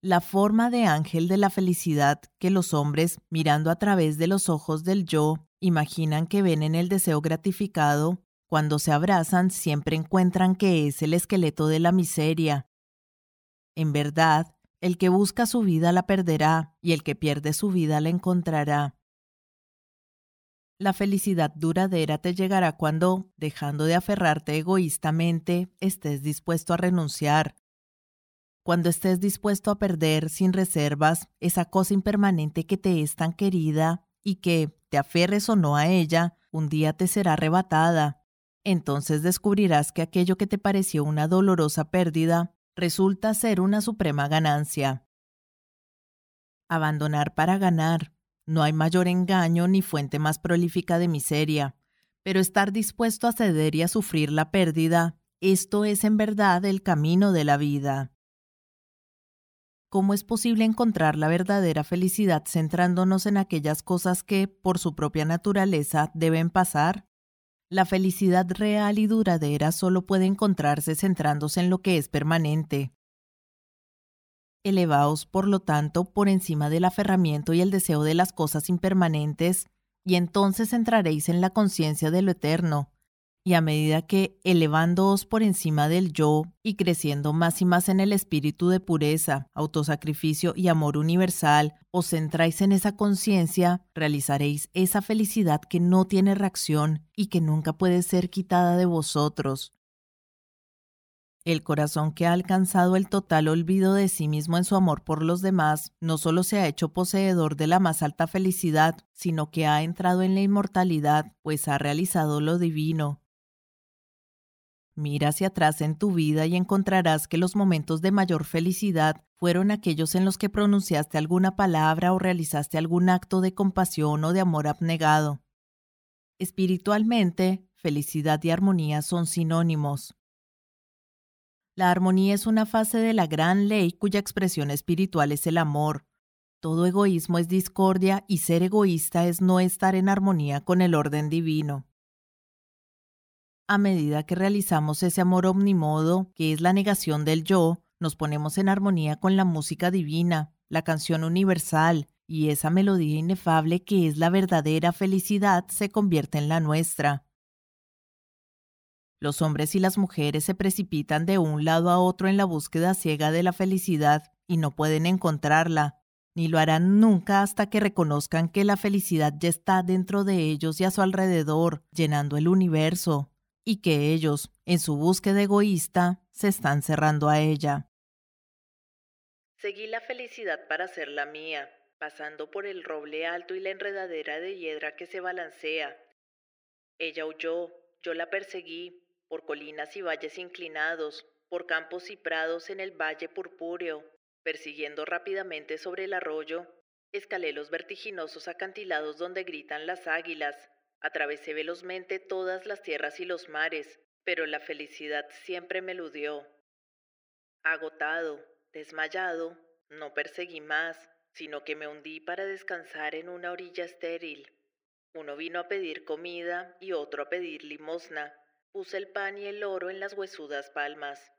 La forma de ángel de la felicidad que los hombres, mirando a través de los ojos del yo, imaginan que ven en el deseo gratificado, cuando se abrazan siempre encuentran que es el esqueleto de la miseria. En verdad, el que busca su vida la perderá, y el que pierde su vida la encontrará. La felicidad duradera te llegará cuando, dejando de aferrarte egoístamente, estés dispuesto a renunciar. Cuando estés dispuesto a perder sin reservas esa cosa impermanente que te es tan querida y que, te aferres o no a ella, un día te será arrebatada. Entonces descubrirás que aquello que te pareció una dolorosa pérdida resulta ser una suprema ganancia. Abandonar para ganar, no hay mayor engaño ni fuente más prolífica de miseria, pero estar dispuesto a ceder y a sufrir la pérdida, esto es en verdad el camino de la vida. ¿Cómo es posible encontrar la verdadera felicidad centrándonos en aquellas cosas que, por su propia naturaleza, deben pasar? La felicidad real y duradera solo puede encontrarse centrándose en lo que es permanente, Elevaos, por lo tanto, por encima del aferramiento y el deseo de las cosas impermanentes, y entonces entraréis en la conciencia de lo eterno. Y a medida que, elevándoos por encima del yo y creciendo más y más en el espíritu de pureza, autosacrificio y amor universal, os centráis en esa conciencia, realizaréis esa felicidad que no tiene reacción y que nunca puede ser quitada de vosotros. El corazón que ha alcanzado el total olvido de sí mismo en su amor por los demás, no solo se ha hecho poseedor de la más alta felicidad, sino que ha entrado en la inmortalidad, pues ha realizado lo divino. Mira hacia atrás en tu vida y encontrarás que los momentos de mayor felicidad fueron aquellos en los que pronunciaste alguna palabra o realizaste algún acto de compasión o de amor abnegado. Espiritualmente, felicidad y armonía son sinónimos. La armonía es una fase de la gran ley cuya expresión espiritual es el amor. Todo egoísmo es discordia y ser egoísta es no estar en armonía con el orden divino. A medida que realizamos ese amor omnimodo, que es la negación del yo, nos ponemos en armonía con la música divina, la canción universal, y esa melodía inefable que es la verdadera felicidad se convierte en la nuestra. Los hombres y las mujeres se precipitan de un lado a otro en la búsqueda ciega de la felicidad y no pueden encontrarla, ni lo harán nunca hasta que reconozcan que la felicidad ya está dentro de ellos y a su alrededor, llenando el universo, y que ellos, en su búsqueda egoísta, se están cerrando a ella. Seguí la felicidad para hacerla mía, pasando por el roble alto y la enredadera de hiedra que se balancea. Ella huyó, yo la perseguí, por colinas y valles inclinados, por campos y prados en el valle purpúreo, persiguiendo rápidamente sobre el arroyo, escalé los vertiginosos acantilados donde gritan las águilas, atravesé velozmente todas las tierras y los mares, pero la felicidad siempre me eludió. Agotado, desmayado, no perseguí más, sino que me hundí para descansar en una orilla estéril. Uno vino a pedir comida y otro a pedir limosna, Puse el pan y el oro en las huesudas palmas.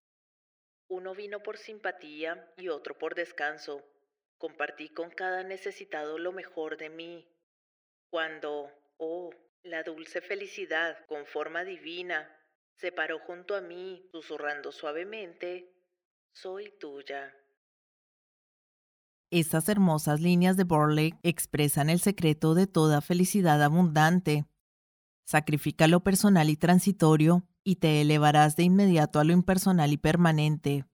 Uno vino por simpatía y otro por descanso. Compartí con cada necesitado lo mejor de mí. Cuando, oh, la dulce felicidad con forma divina se paró junto a mí, susurrando suavemente, soy tuya. Estas hermosas líneas de Borley expresan el secreto de toda felicidad abundante. Sacrifica lo personal y transitorio y te elevarás de inmediato a lo impersonal y permanente.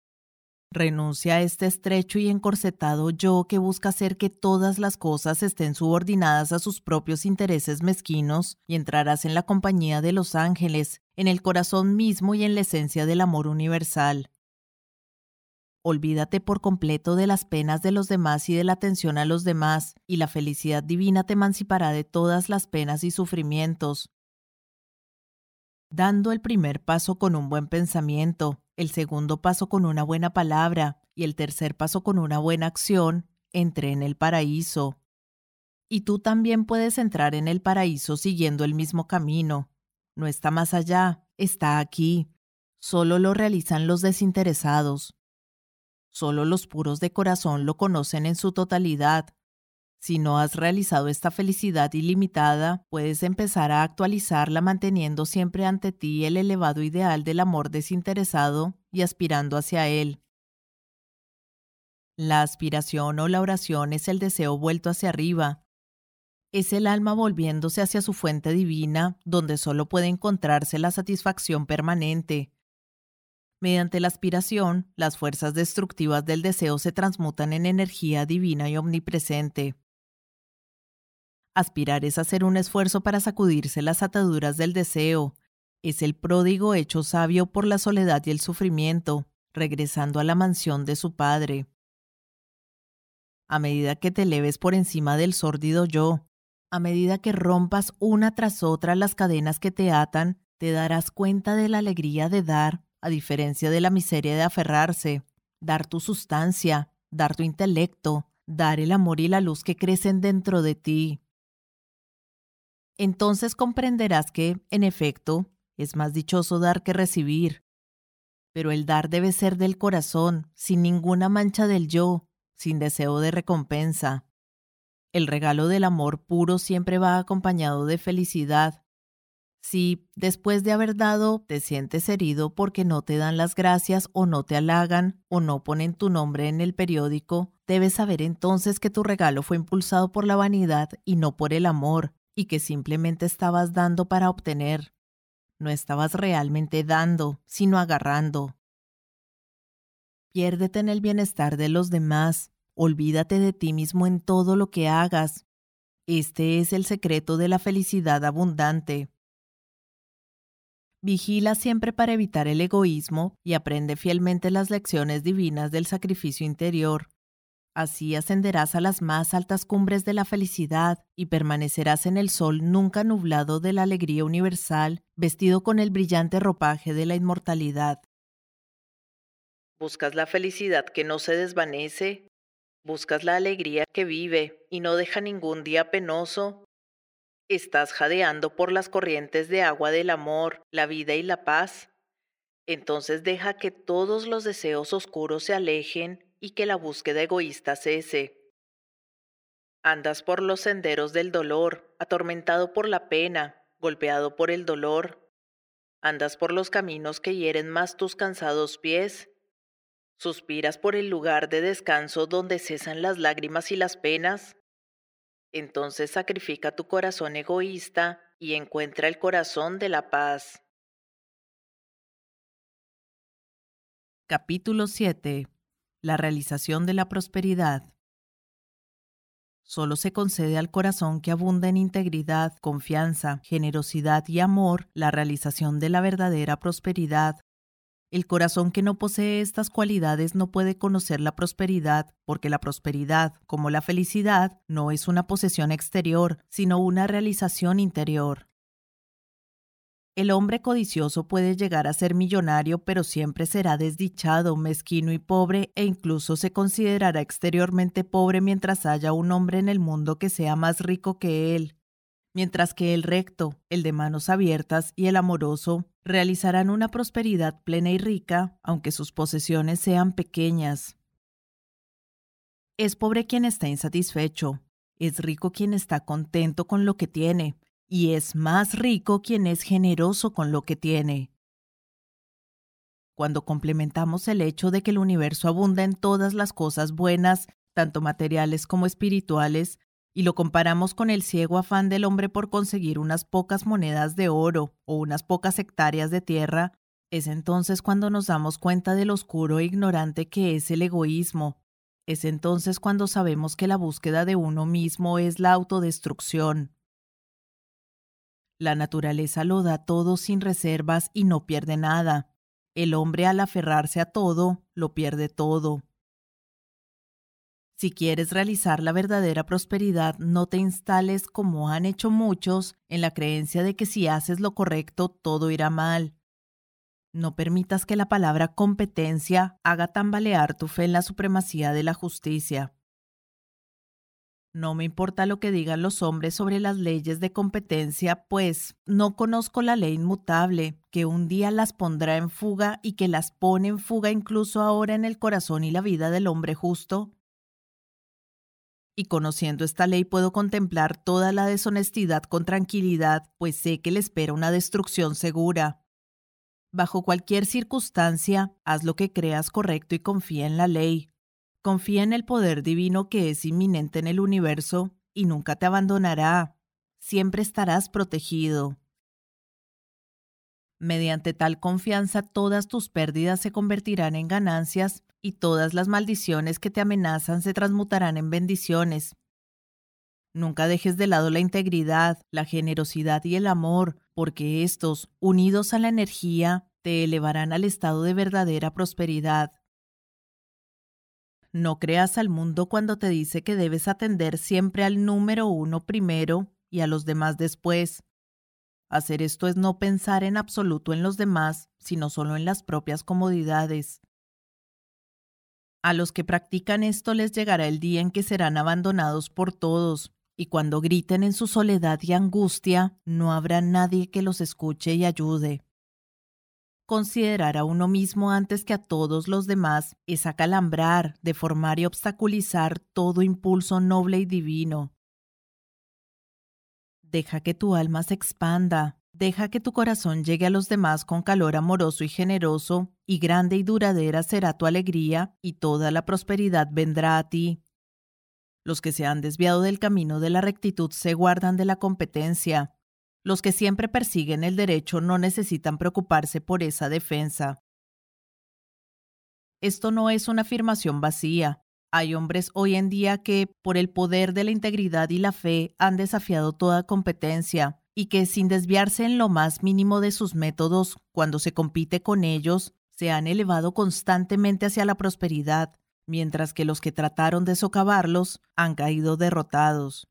Renuncia a este estrecho y encorsetado yo que busca hacer que todas las cosas estén subordinadas a sus propios intereses mezquinos y entrarás en la compañía de los ángeles, en el corazón mismo y en la esencia del amor universal. Olvídate por completo de las penas de los demás y de la atención a los demás, y la felicidad divina te emancipará de todas las penas y sufrimientos, dando el primer paso con un buen pensamiento, el segundo paso con una buena palabra y el tercer paso con una buena acción, entré en el paraíso. Y tú también puedes entrar en el paraíso siguiendo el mismo camino. No está más allá, está aquí. Solo lo realizan los desinteresados. Solo los puros de corazón lo conocen en su totalidad, si no has realizado esta felicidad ilimitada, puedes empezar a actualizarla manteniendo siempre ante ti el elevado ideal del amor desinteresado y aspirando hacia él. La aspiración o la oración es el deseo vuelto hacia arriba. Es el alma volviéndose hacia su fuente divina, donde solo puede encontrarse la satisfacción permanente. Mediante la aspiración, las fuerzas destructivas del deseo se transmutan en energía divina y omnipresente. Aspirar es hacer un esfuerzo para sacudirse las ataduras del deseo. Es el pródigo hecho sabio por la soledad y el sufrimiento, regresando a la mansión de su padre. A medida que te eleves por encima del sórdido yo, a medida que rompas una tras otra las cadenas que te atan, te darás cuenta de la alegría de dar, a diferencia de la miseria de aferrarse, dar tu sustancia, dar tu intelecto, dar el amor y la luz que crecen dentro de ti, entonces comprenderás que, en efecto, es más dichoso dar que recibir. Pero el dar debe ser del corazón, sin ninguna mancha del yo, sin deseo de recompensa. El regalo del amor puro siempre va acompañado de felicidad. Si, después de haber dado, te sientes herido porque no te dan las gracias o no te halagan o no ponen tu nombre en el periódico, debes saber entonces que tu regalo fue impulsado por la vanidad y no por el amor, y que simplemente estabas dando para obtener. No estabas realmente dando, sino agarrando. Piérdete en el bienestar de los demás, olvídate de ti mismo en todo lo que hagas. Este es el secreto de la felicidad abundante. Vigila siempre para evitar el egoísmo y aprende fielmente las lecciones divinas del sacrificio interior. Así ascenderás a las más altas cumbres de la felicidad y permanecerás en el sol nunca nublado de la alegría universal, vestido con el brillante ropaje de la inmortalidad. ¿Buscas la felicidad que no se desvanece? ¿Buscas la alegría que vive y no deja ningún día penoso? ¿Estás jadeando por las corrientes de agua del amor, la vida y la paz? Entonces deja que todos los deseos oscuros se alejen y que la búsqueda egoísta cese. Andas por los senderos del dolor, atormentado por la pena, golpeado por el dolor. Andas por los caminos que hieren más tus cansados pies. Suspiras por el lugar de descanso donde cesan las lágrimas y las penas. Entonces sacrifica tu corazón egoísta y encuentra el corazón de la paz. Capítulo 7. La realización de la prosperidad. Solo se concede al corazón que abunda en integridad, confianza, generosidad y amor la realización de la verdadera prosperidad. El corazón que no posee estas cualidades no puede conocer la prosperidad, porque la prosperidad, como la felicidad, no es una posesión exterior, sino una realización interior. El hombre codicioso puede llegar a ser millonario, pero siempre será desdichado, mezquino y pobre, e incluso se considerará exteriormente pobre mientras haya un hombre en el mundo que sea más rico que él. Mientras que el recto, el de manos abiertas y el amoroso realizarán una prosperidad plena y rica, aunque sus posesiones sean pequeñas. Es pobre quien está insatisfecho, es rico quien está contento con lo que tiene, y es más rico quien es generoso con lo que tiene. Cuando complementamos el hecho de que el universo abunda en todas las cosas buenas, tanto materiales como espirituales, y lo comparamos con el ciego afán del hombre por conseguir unas pocas monedas de oro o unas pocas hectáreas de tierra, es entonces cuando nos damos cuenta del oscuro e ignorante que es el egoísmo. Es entonces cuando sabemos que la búsqueda de uno mismo es la autodestrucción. La naturaleza lo da todo sin reservas y no pierde nada. El hombre al aferrarse a todo, lo pierde todo. Si quieres realizar la verdadera prosperidad, no te instales, como han hecho muchos, en la creencia de que si haces lo correcto, todo irá mal. No permitas que la palabra competencia haga tambalear tu fe en la supremacía de la justicia. No me importa lo que digan los hombres sobre las leyes de competencia, pues no conozco la ley inmutable, que un día las pondrá en fuga y que las pone en fuga incluso ahora en el corazón y la vida del hombre justo. Y conociendo esta ley puedo contemplar toda la deshonestidad con tranquilidad, pues sé que le espera una destrucción segura. Bajo cualquier circunstancia, haz lo que creas correcto y confía en la ley, Confía en el poder divino que es inminente en el universo y nunca te abandonará. Siempre estarás protegido. Mediante tal confianza todas tus pérdidas se convertirán en ganancias y todas las maldiciones que te amenazan se transmutarán en bendiciones. Nunca dejes de lado la integridad, la generosidad y el amor, porque estos, unidos a la energía, te elevarán al estado de verdadera prosperidad. No creas al mundo cuando te dice que debes atender siempre al número uno primero y a los demás después. Hacer esto es no pensar en absoluto en los demás, sino solo en las propias comodidades. A los que practican esto les llegará el día en que serán abandonados por todos, y cuando griten en su soledad y angustia, no habrá nadie que los escuche y ayude. Considerar a uno mismo antes que a todos los demás es acalambrar, deformar y obstaculizar todo impulso noble y divino. Deja que tu alma se expanda, deja que tu corazón llegue a los demás con calor amoroso y generoso, y grande y duradera será tu alegría, y toda la prosperidad vendrá a ti. Los que se han desviado del camino de la rectitud se guardan de la competencia, los que siempre persiguen el derecho no necesitan preocuparse por esa defensa. Esto no es una afirmación vacía. Hay hombres hoy en día que, por el poder de la integridad y la fe, han desafiado toda competencia y que, sin desviarse en lo más mínimo de sus métodos, cuando se compite con ellos, se han elevado constantemente hacia la prosperidad, mientras que los que trataron de socavarlos han caído derrotados.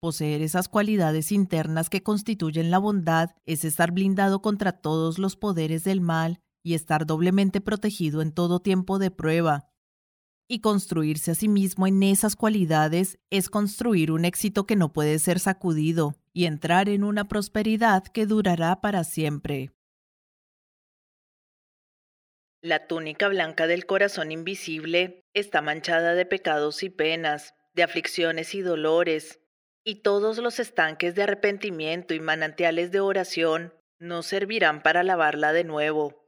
Poseer esas cualidades internas que constituyen la bondad es estar blindado contra todos los poderes del mal y estar doblemente protegido en todo tiempo de prueba. Y construirse a sí mismo en esas cualidades es construir un éxito que no puede ser sacudido y entrar en una prosperidad que durará para siempre. La túnica blanca del corazón invisible está manchada de pecados y penas, de aflicciones y dolores, y todos los estanques de arrepentimiento y manantiales de oración no servirán para lavarla de nuevo.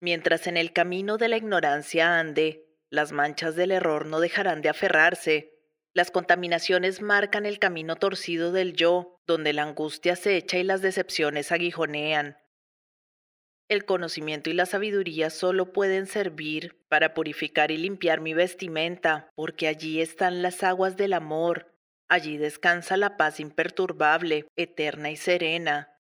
Mientras en el camino de la ignorancia ande, las manchas del error no dejarán de aferrarse. Las contaminaciones marcan el camino torcido del yo, donde la angustia se echa y las decepciones aguijonean. El conocimiento y la sabiduría solo pueden servir para purificar y limpiar mi vestimenta, porque allí están las aguas del amor, allí descansa la paz imperturbable, eterna y serena.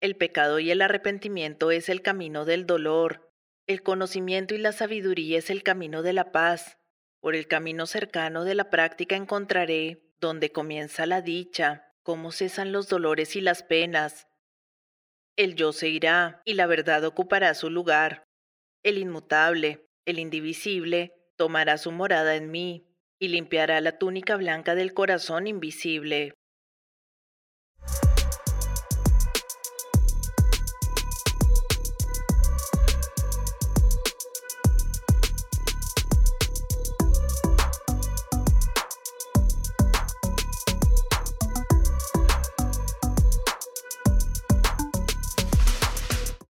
El pecado y el arrepentimiento es el camino del dolor, el conocimiento y la sabiduría es el camino de la paz. Por el camino cercano de la práctica encontraré donde comienza la dicha, cómo cesan los dolores y las penas, el yo se irá y la verdad ocupará su lugar. El inmutable, el indivisible, tomará su morada en mí y limpiará la túnica blanca del corazón invisible.